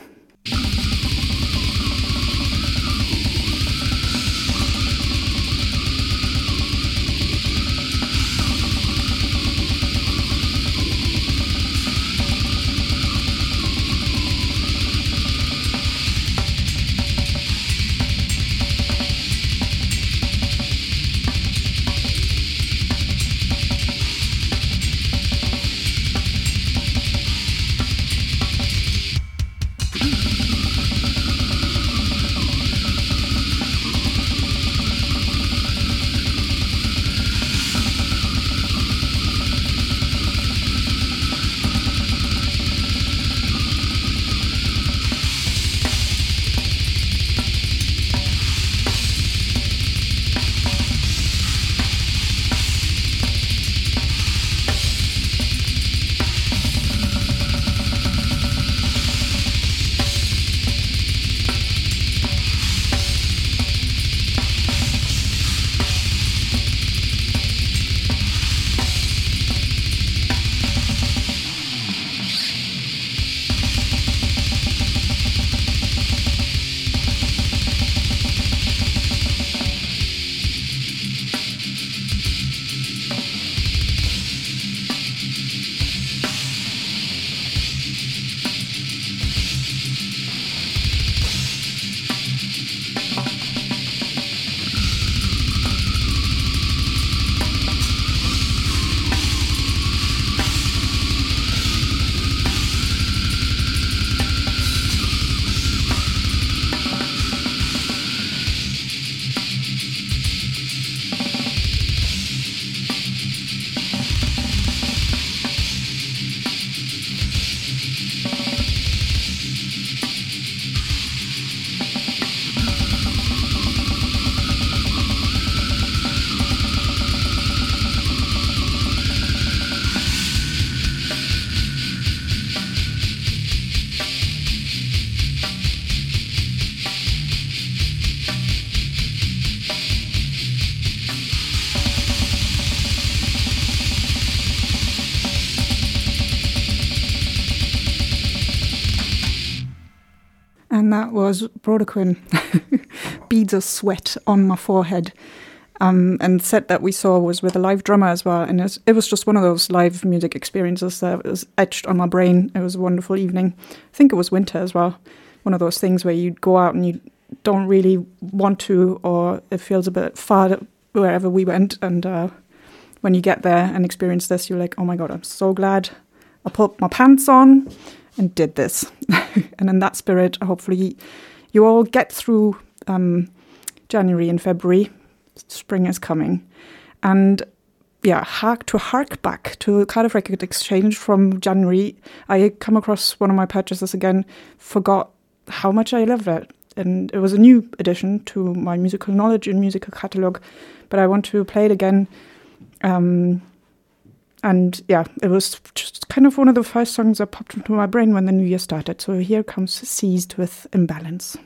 Brodequin, Beads of Sweat on My Forehead. Um, and set that we saw was with a live drummer as well. And it was, it was just one of those live music experiences that was etched on my brain. It was a wonderful evening. I think it was winter as well. One of those things where you go out and you don't really want to, or it feels a bit far wherever we went. And uh, when you get there and experience this, you're like, oh my God, I'm so glad I put my pants on and did this. and in that spirit, hopefully, you all get through um, January and February. Spring is coming. And yeah, hark to hark back to Cardiff Record Exchange from January. I come across one of my purchases again, forgot how much I loved it. And it was a new addition to my musical knowledge and musical catalogue, but I want to play it again. Um, and yeah, it was just kind of one of the first songs that popped into my brain when the new year started. So here comes Seized with Imbalance.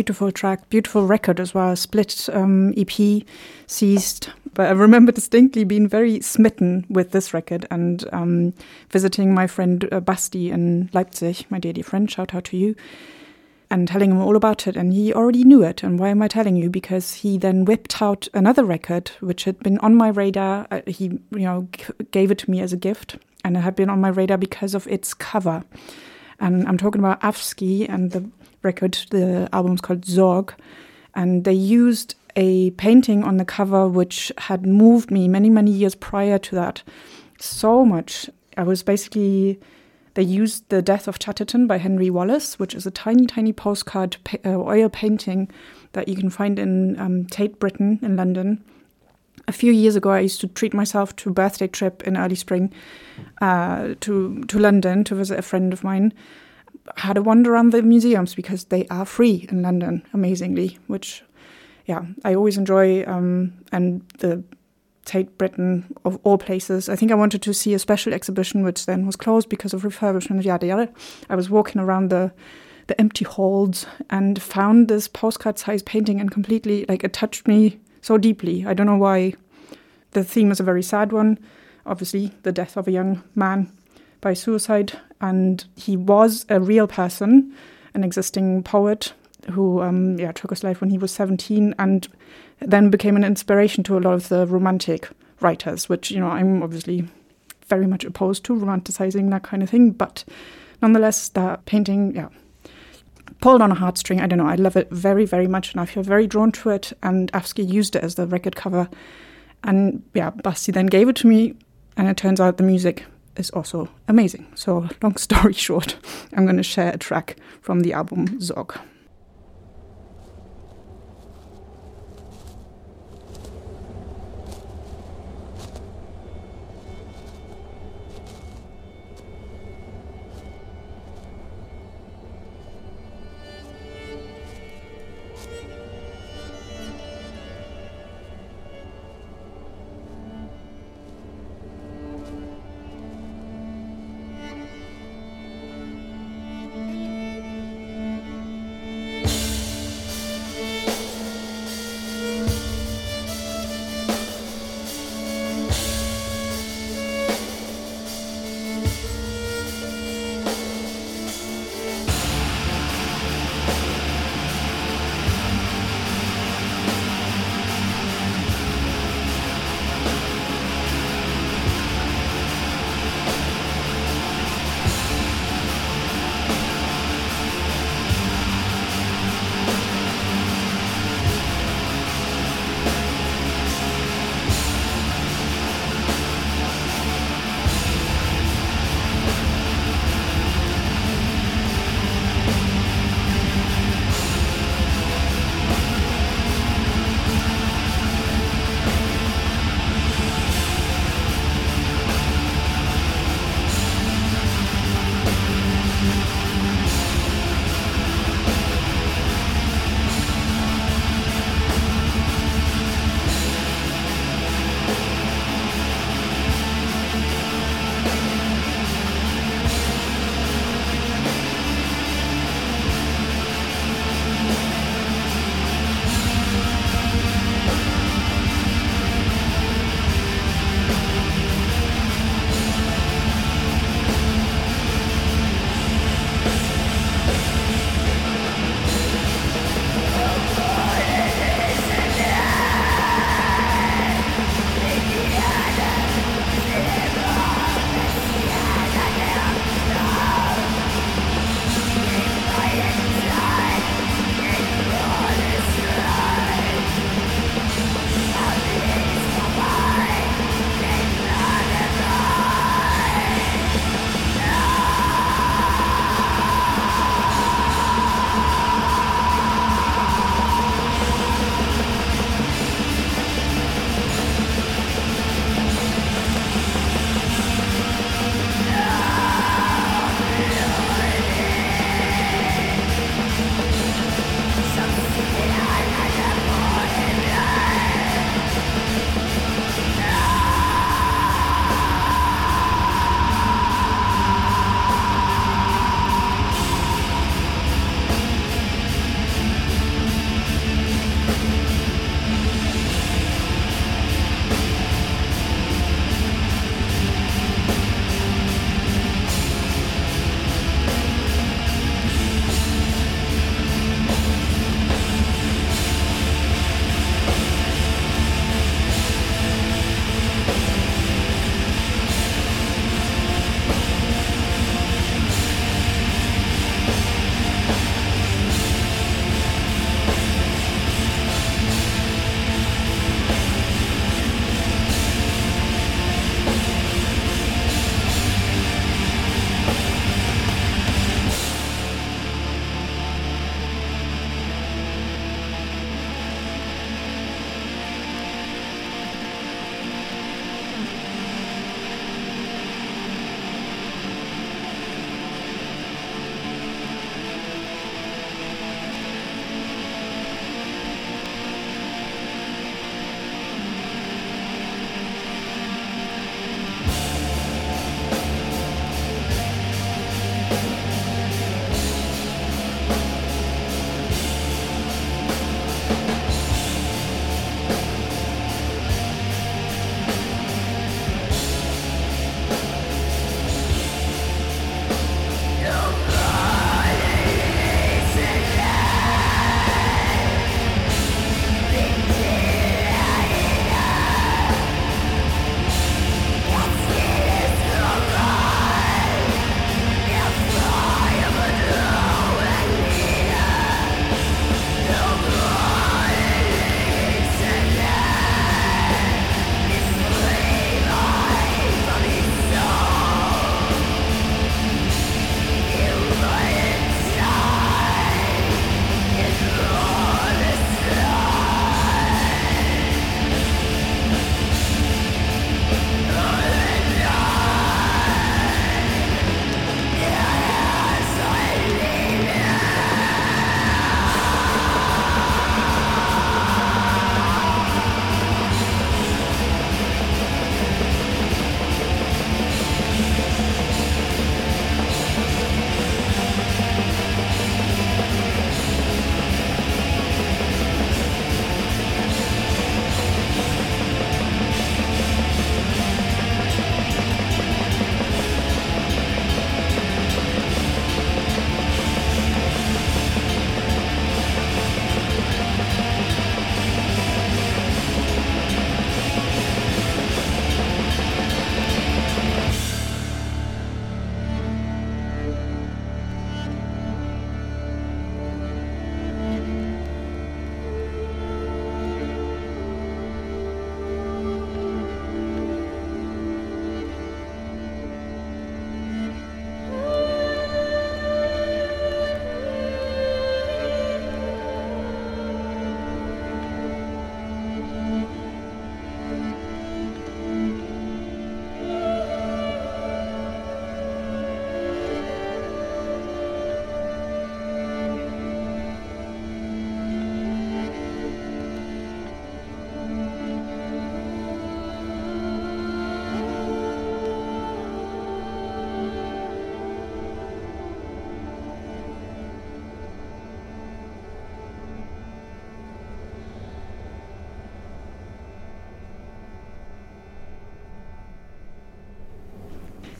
Beautiful track, beautiful record as well. Split um, EP, seized. But I remember distinctly being very smitten with this record and um, visiting my friend uh, Basti in Leipzig, my dear, dear friend. Shout out to you. And telling him all about it, and he already knew it. And why am I telling you? Because he then whipped out another record, which had been on my radar. Uh, he, you know, gave it to me as a gift, and it had been on my radar because of its cover. And I'm talking about Afsky and the record, the album's called Sorg. And they used a painting on the cover which had moved me many, many years prior to that so much. I was basically, they used The Death of Chatterton by Henry Wallis, which is a tiny, tiny postcard pa- uh, oil painting that you can find in um, Tate Britain in London. A few years ago, I used to treat myself to a birthday trip in early spring uh, to to London to visit a friend of mine. Had a wander around the museums because they are free in London, amazingly. Which, yeah, I always enjoy. Um, and the Tate Britain of all places. I think I wanted to see a special exhibition, which then was closed because of refurbishment. Yada yada. I was walking around the the empty halls and found this postcard-sized painting, and completely like it touched me so deeply. I don't know why. The theme is a very sad one obviously the death of a young man by suicide. And he was a real person, an existing poet who um, yeah, took his life when he was 17 and then became an inspiration to a lot of the romantic writers, which, you know, I'm obviously very much opposed to romanticizing that kind of thing. But nonetheless, that painting, yeah, pulled on a heartstring. I don't know. I love it very, very much, and I feel very drawn to it. And Afsky used it as the record cover. And yeah, Basti then gave it to me, and it turns out the music is also amazing. So, long story short, I'm going to share a track from the album Sorg.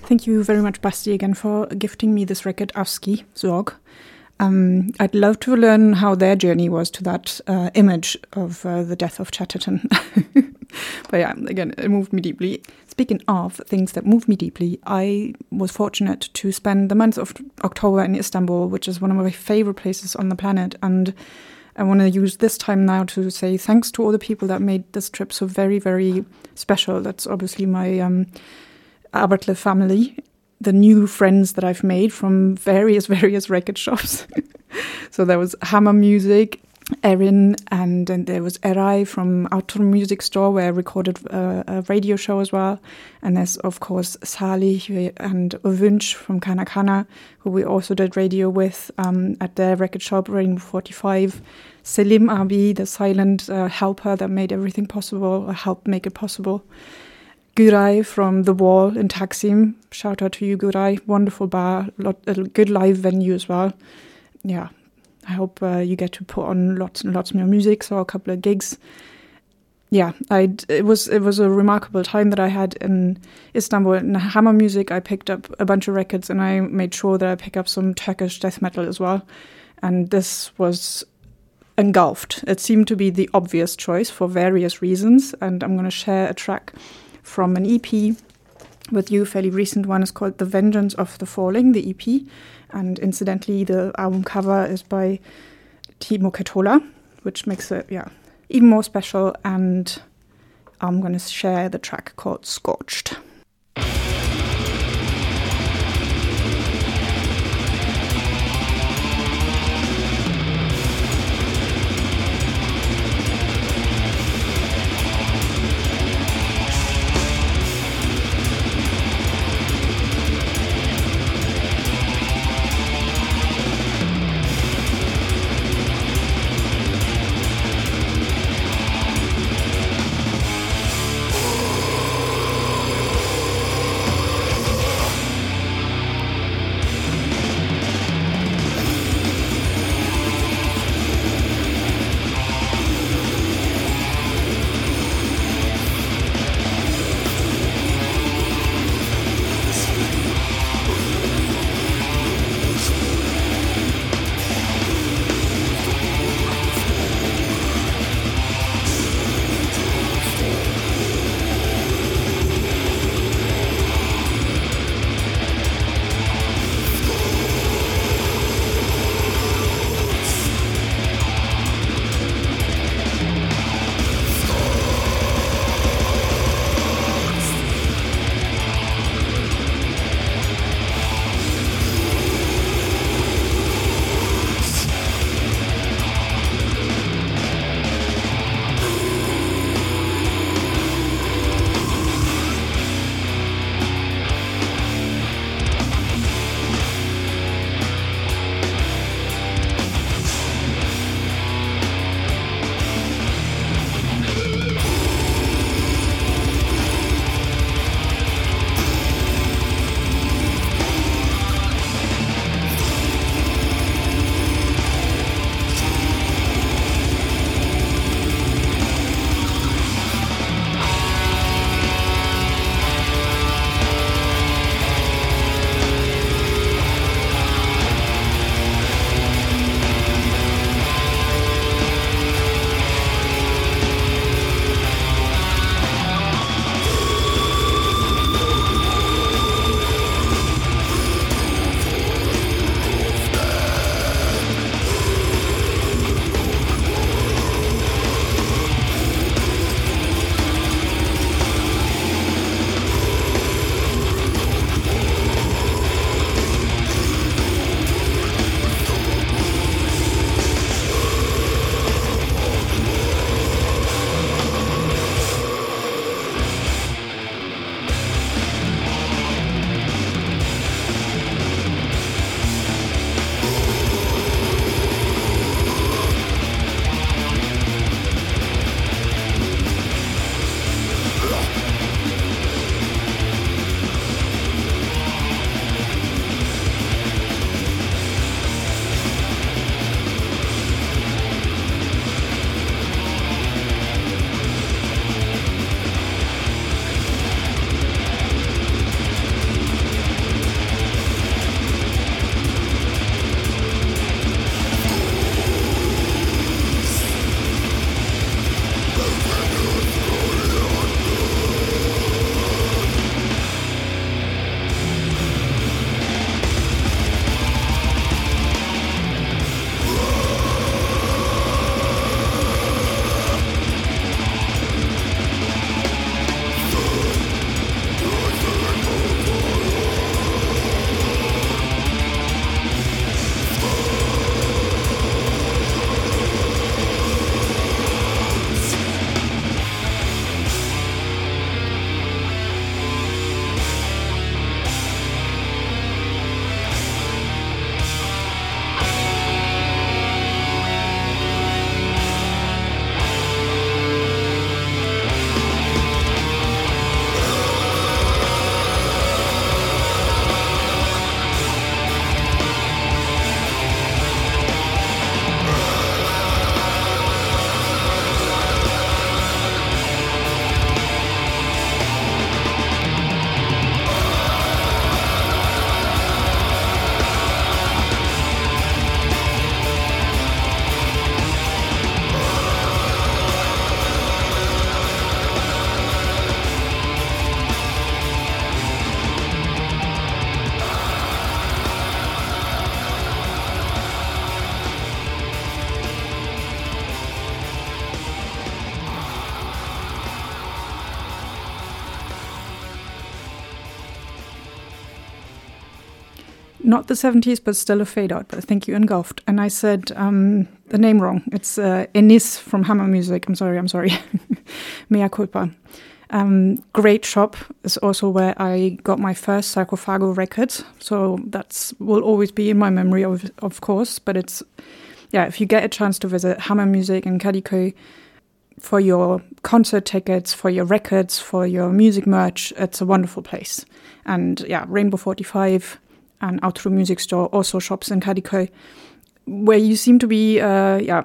Thank you very much, Basti, again for gifting me this record, Afsky, Sorg. Um, I'd love to learn how their journey was to that uh, image of uh, the death of Chatterton. but yeah, again, it moved me deeply. Speaking of things that moved me deeply, I was fortunate to spend the month of October in Istanbul, which is one of my favorite places on the planet. And I want to use this time now to say thanks to all the people that made this trip so very, very special. That's obviously my um, Abertle family, the new friends that I've made from various, various record shops. so there was Hammer Music, Erin, and then there was Eray from Outdoor Music Store, where I recorded a, a radio show as well. And there's, of course, Salih and Övünç from Kana Kana, who we also did radio with um, at their record shop, Rainbow 45. Selim Abi, the silent uh, helper that made everything possible, helped make it possible. Guray from The Wall in Taksim. Shout out to you, Guray. Wonderful bar, lot, a good live venue as well. Yeah, I hope uh, you get to put on lots and lots more music. So a couple of gigs. Yeah, I it was it was a remarkable time that I had in Istanbul. In Hammer Music, I picked up a bunch of records and I made sure that I pick up some Turkish death metal as well. And this was Engulfed. It seemed to be the obvious choice for various reasons. And I'm going to share a track from an EP with you, fairly recent one. is called The Vengeance of the Fallen, the EP. And incidentally, the album cover is by Timo Ketola, which makes it, yeah, even more special. And I'm going to share the track called. Scorched the 70s, but still a fade out. But I think you Engulfed. And I said um, the name wrong. It's uh, Enis from Hammer Music. I'm sorry, I'm sorry. Mea culpa. Um, great shop is also where I got my first Sarcophago record. So that's will always be in my memory, of, of course. But it's, yeah, if you get a chance to visit Hammer Music in Kadikoy for your concert tickets, for your records, for your music merch, it's a wonderful place. And yeah, Rainbow 45 and Outro Music Store also shops in Kadikoy, where you seem to be, uh, yeah,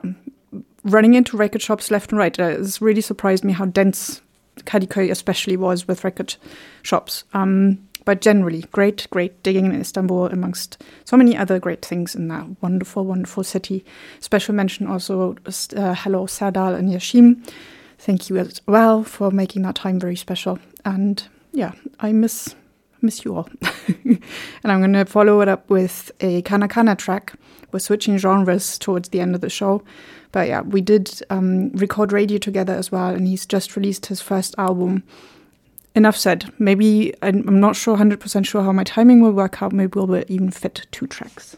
running into record shops left and right. Uh, it's really surprised me how dense Kadikoy especially was with record shops. Um, but generally, great, great digging in Istanbul amongst so many other great things in that wonderful, wonderful city. Special mention also, uh, hello, Serdal and Yashim. Thank you as well for making that time very special. And yeah, I miss miss you all. and I'm going to follow it up with a Kana Kana track. We're switching genres towards the end of the show. But yeah, we did um, record radio together as well, and he's just released his first album. Enough said. Maybe I'm not sure, 100% sure how my timing will work out. Maybe we'll even fit two tracks.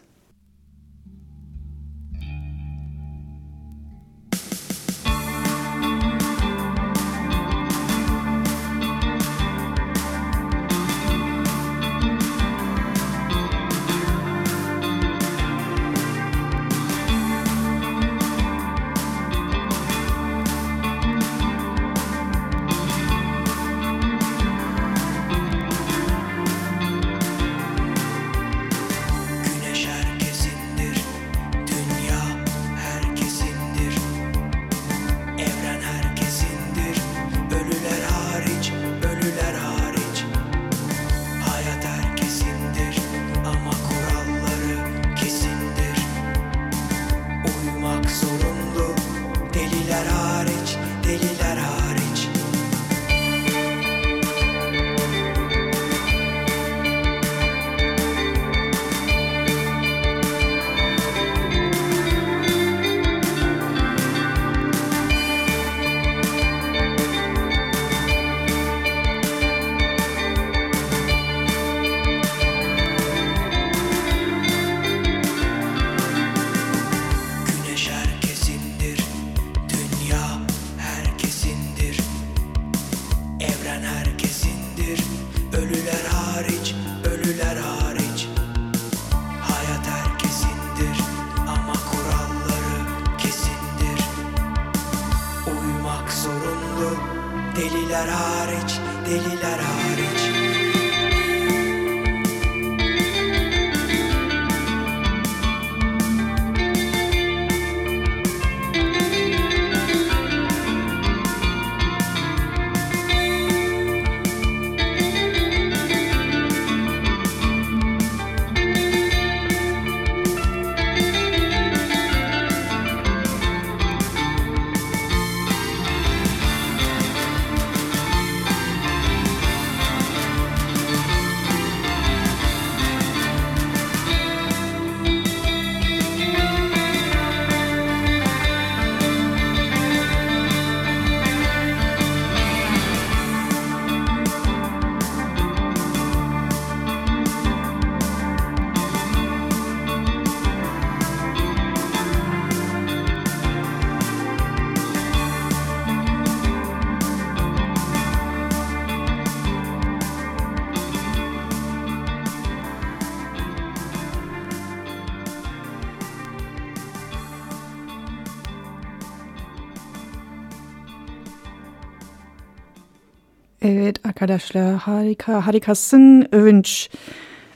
Arkadaşlar harika, harikasın övünç.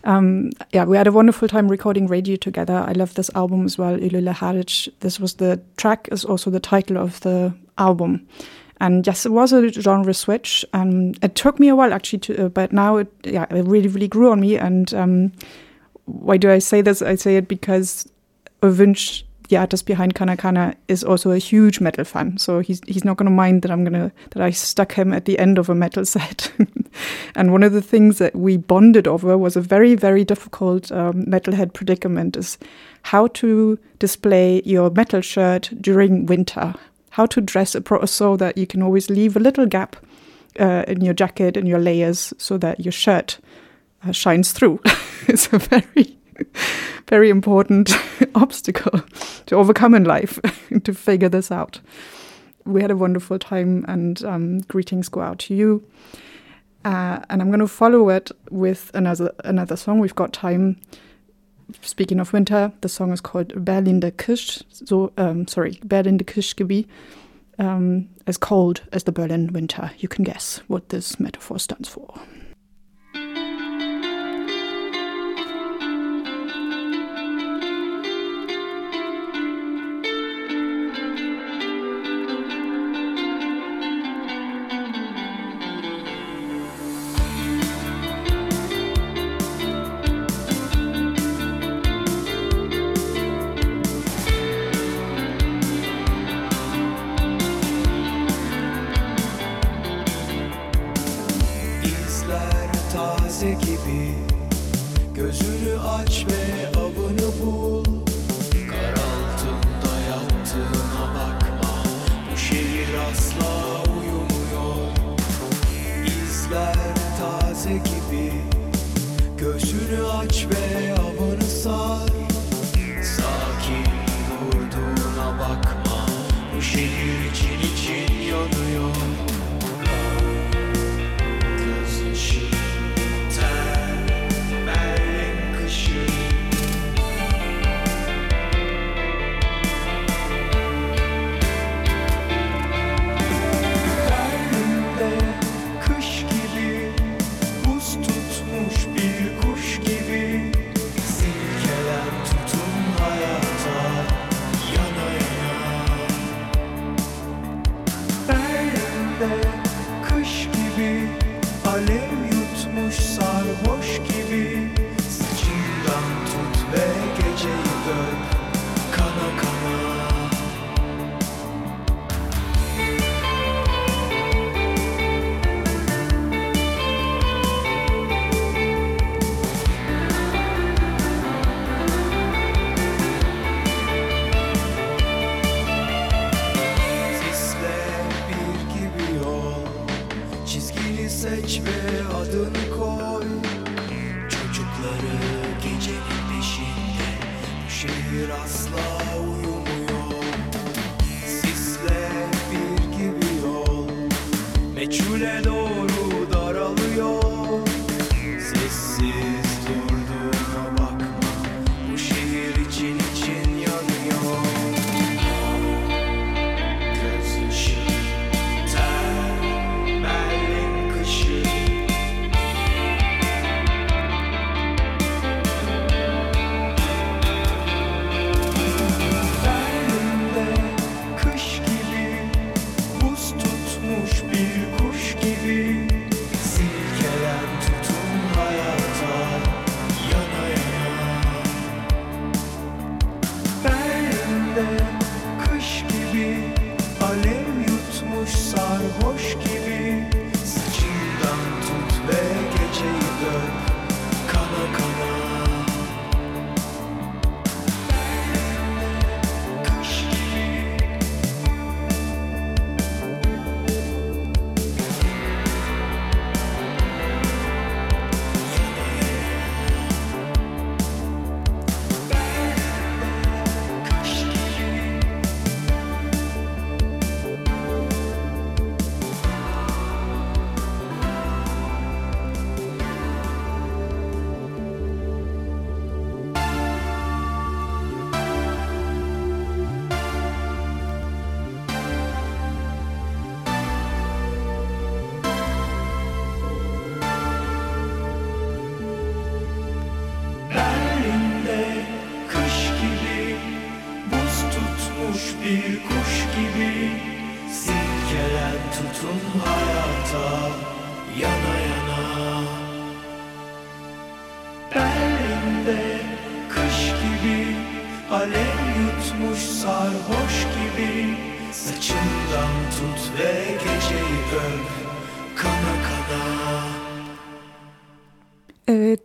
Um, yeah, we had a wonderful time recording radio together. I love this album as well, Ülüle Hariç. This was the track, is also the title of the album. And yes, it was a genre switch. Um, it took me a while actually, to, uh, but now it, yeah, it really, really grew on me. And um, why do I say this? I say it because Övünç, the artist behind Kana Kana, is also a huge metal fan. So he's he's not going to mind that I'm gonna that I stuck him at the end of a metal set. and one of the things that we bonded over was a very very difficult um, metalhead predicament: is how to display your metal shirt during winter. How to dress a pro- so that you can always leave a little gap uh, in your jacket and your layers so that your shirt uh, shines through. it's a very
very important obstacle to overcome in life to figure this out. We had a wonderful time, and um, greetings go out to you. Uh, and I'm going to follow it with another another song. We've got time. Speaking of winter, the song is called Berlin der Kirsch. So um, sorry, Berlin der Kirschgebiet. Um, as cold as the Berlin winter. You can guess what this metaphor stands for.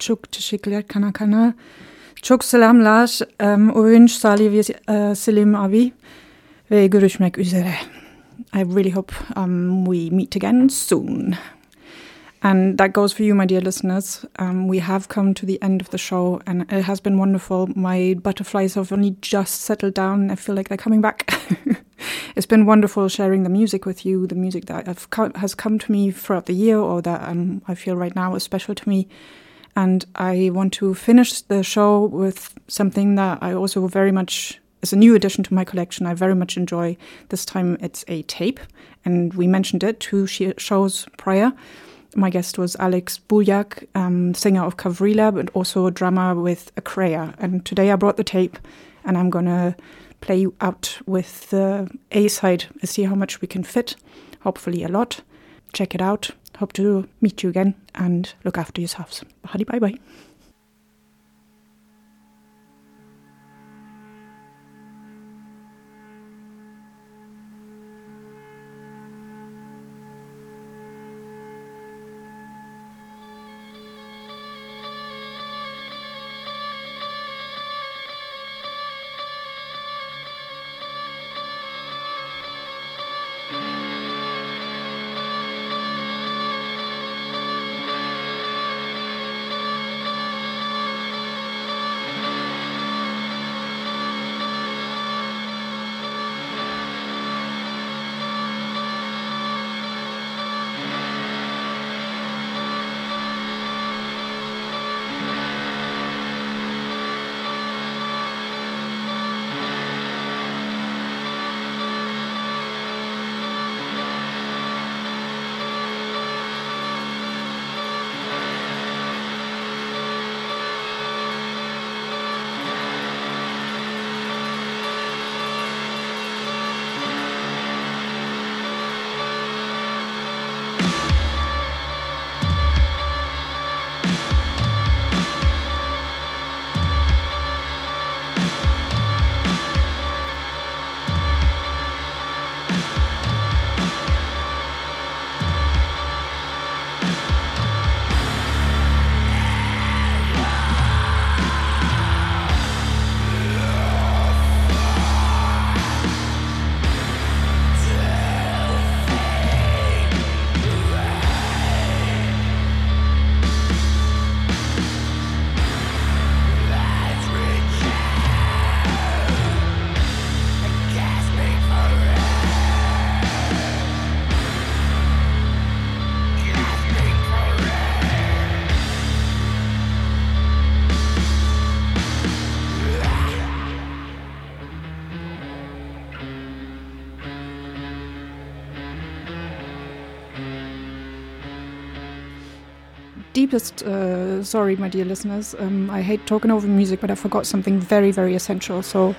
çok teşekkürler Kana Kana. Çok selamlar. Um, Salih ve uh, Selim abi ve görüşmek üzere. I really hope um, we meet again soon.
And that goes for you, my dear listeners. Um, we have come to the end of the show, and it has been wonderful. My butterflies have only just settled down. I feel like they're coming back. it's been wonderful sharing the music with you, the music that co has come to me throughout the year, or that um, I feel right now is special to me. And I want to finish the show with something that I also very much is a new addition to my collection. I very much enjoy. This time it's a tape, and we mentioned it two shows prior. My guest was Alex Buljak, um, singer of Kavrila, but also a drummer with Akreya. And today I brought the tape, and I'm gonna play you out with the A side and see how much we can fit. Hopefully a lot. Check it out. Hope to meet you again, and look after yourselves. Hadi bye bye. Deepest uh, sorry, my dear listeners. Um, I hate talking over music, but I forgot something very, very essential. So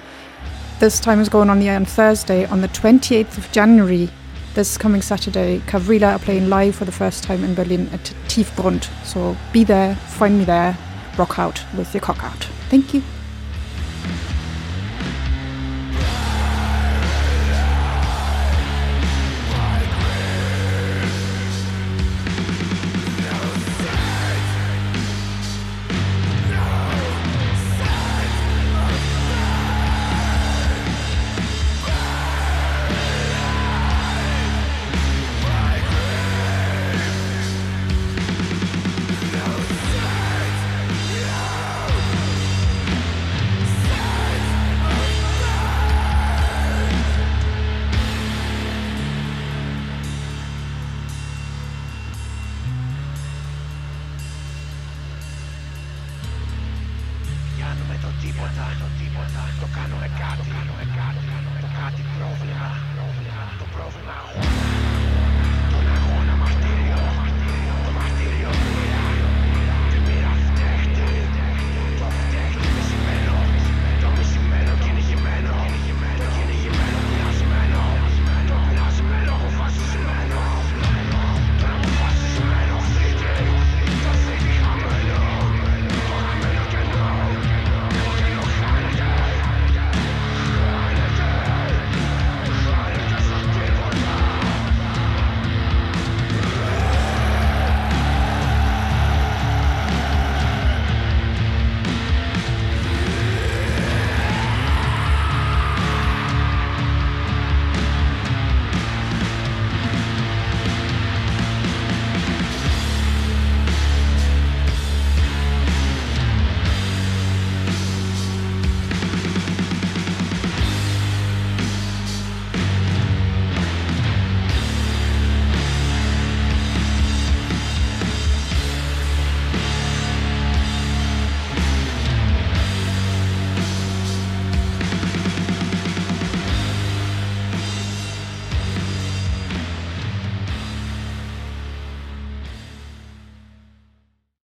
this time is going on the on Thursday, on the 28th of January. This coming Saturday, Kavrila are playing live for the first time in Berlin at Tiefgrund. So be there, find me there, rock out with your cock out. Thank you.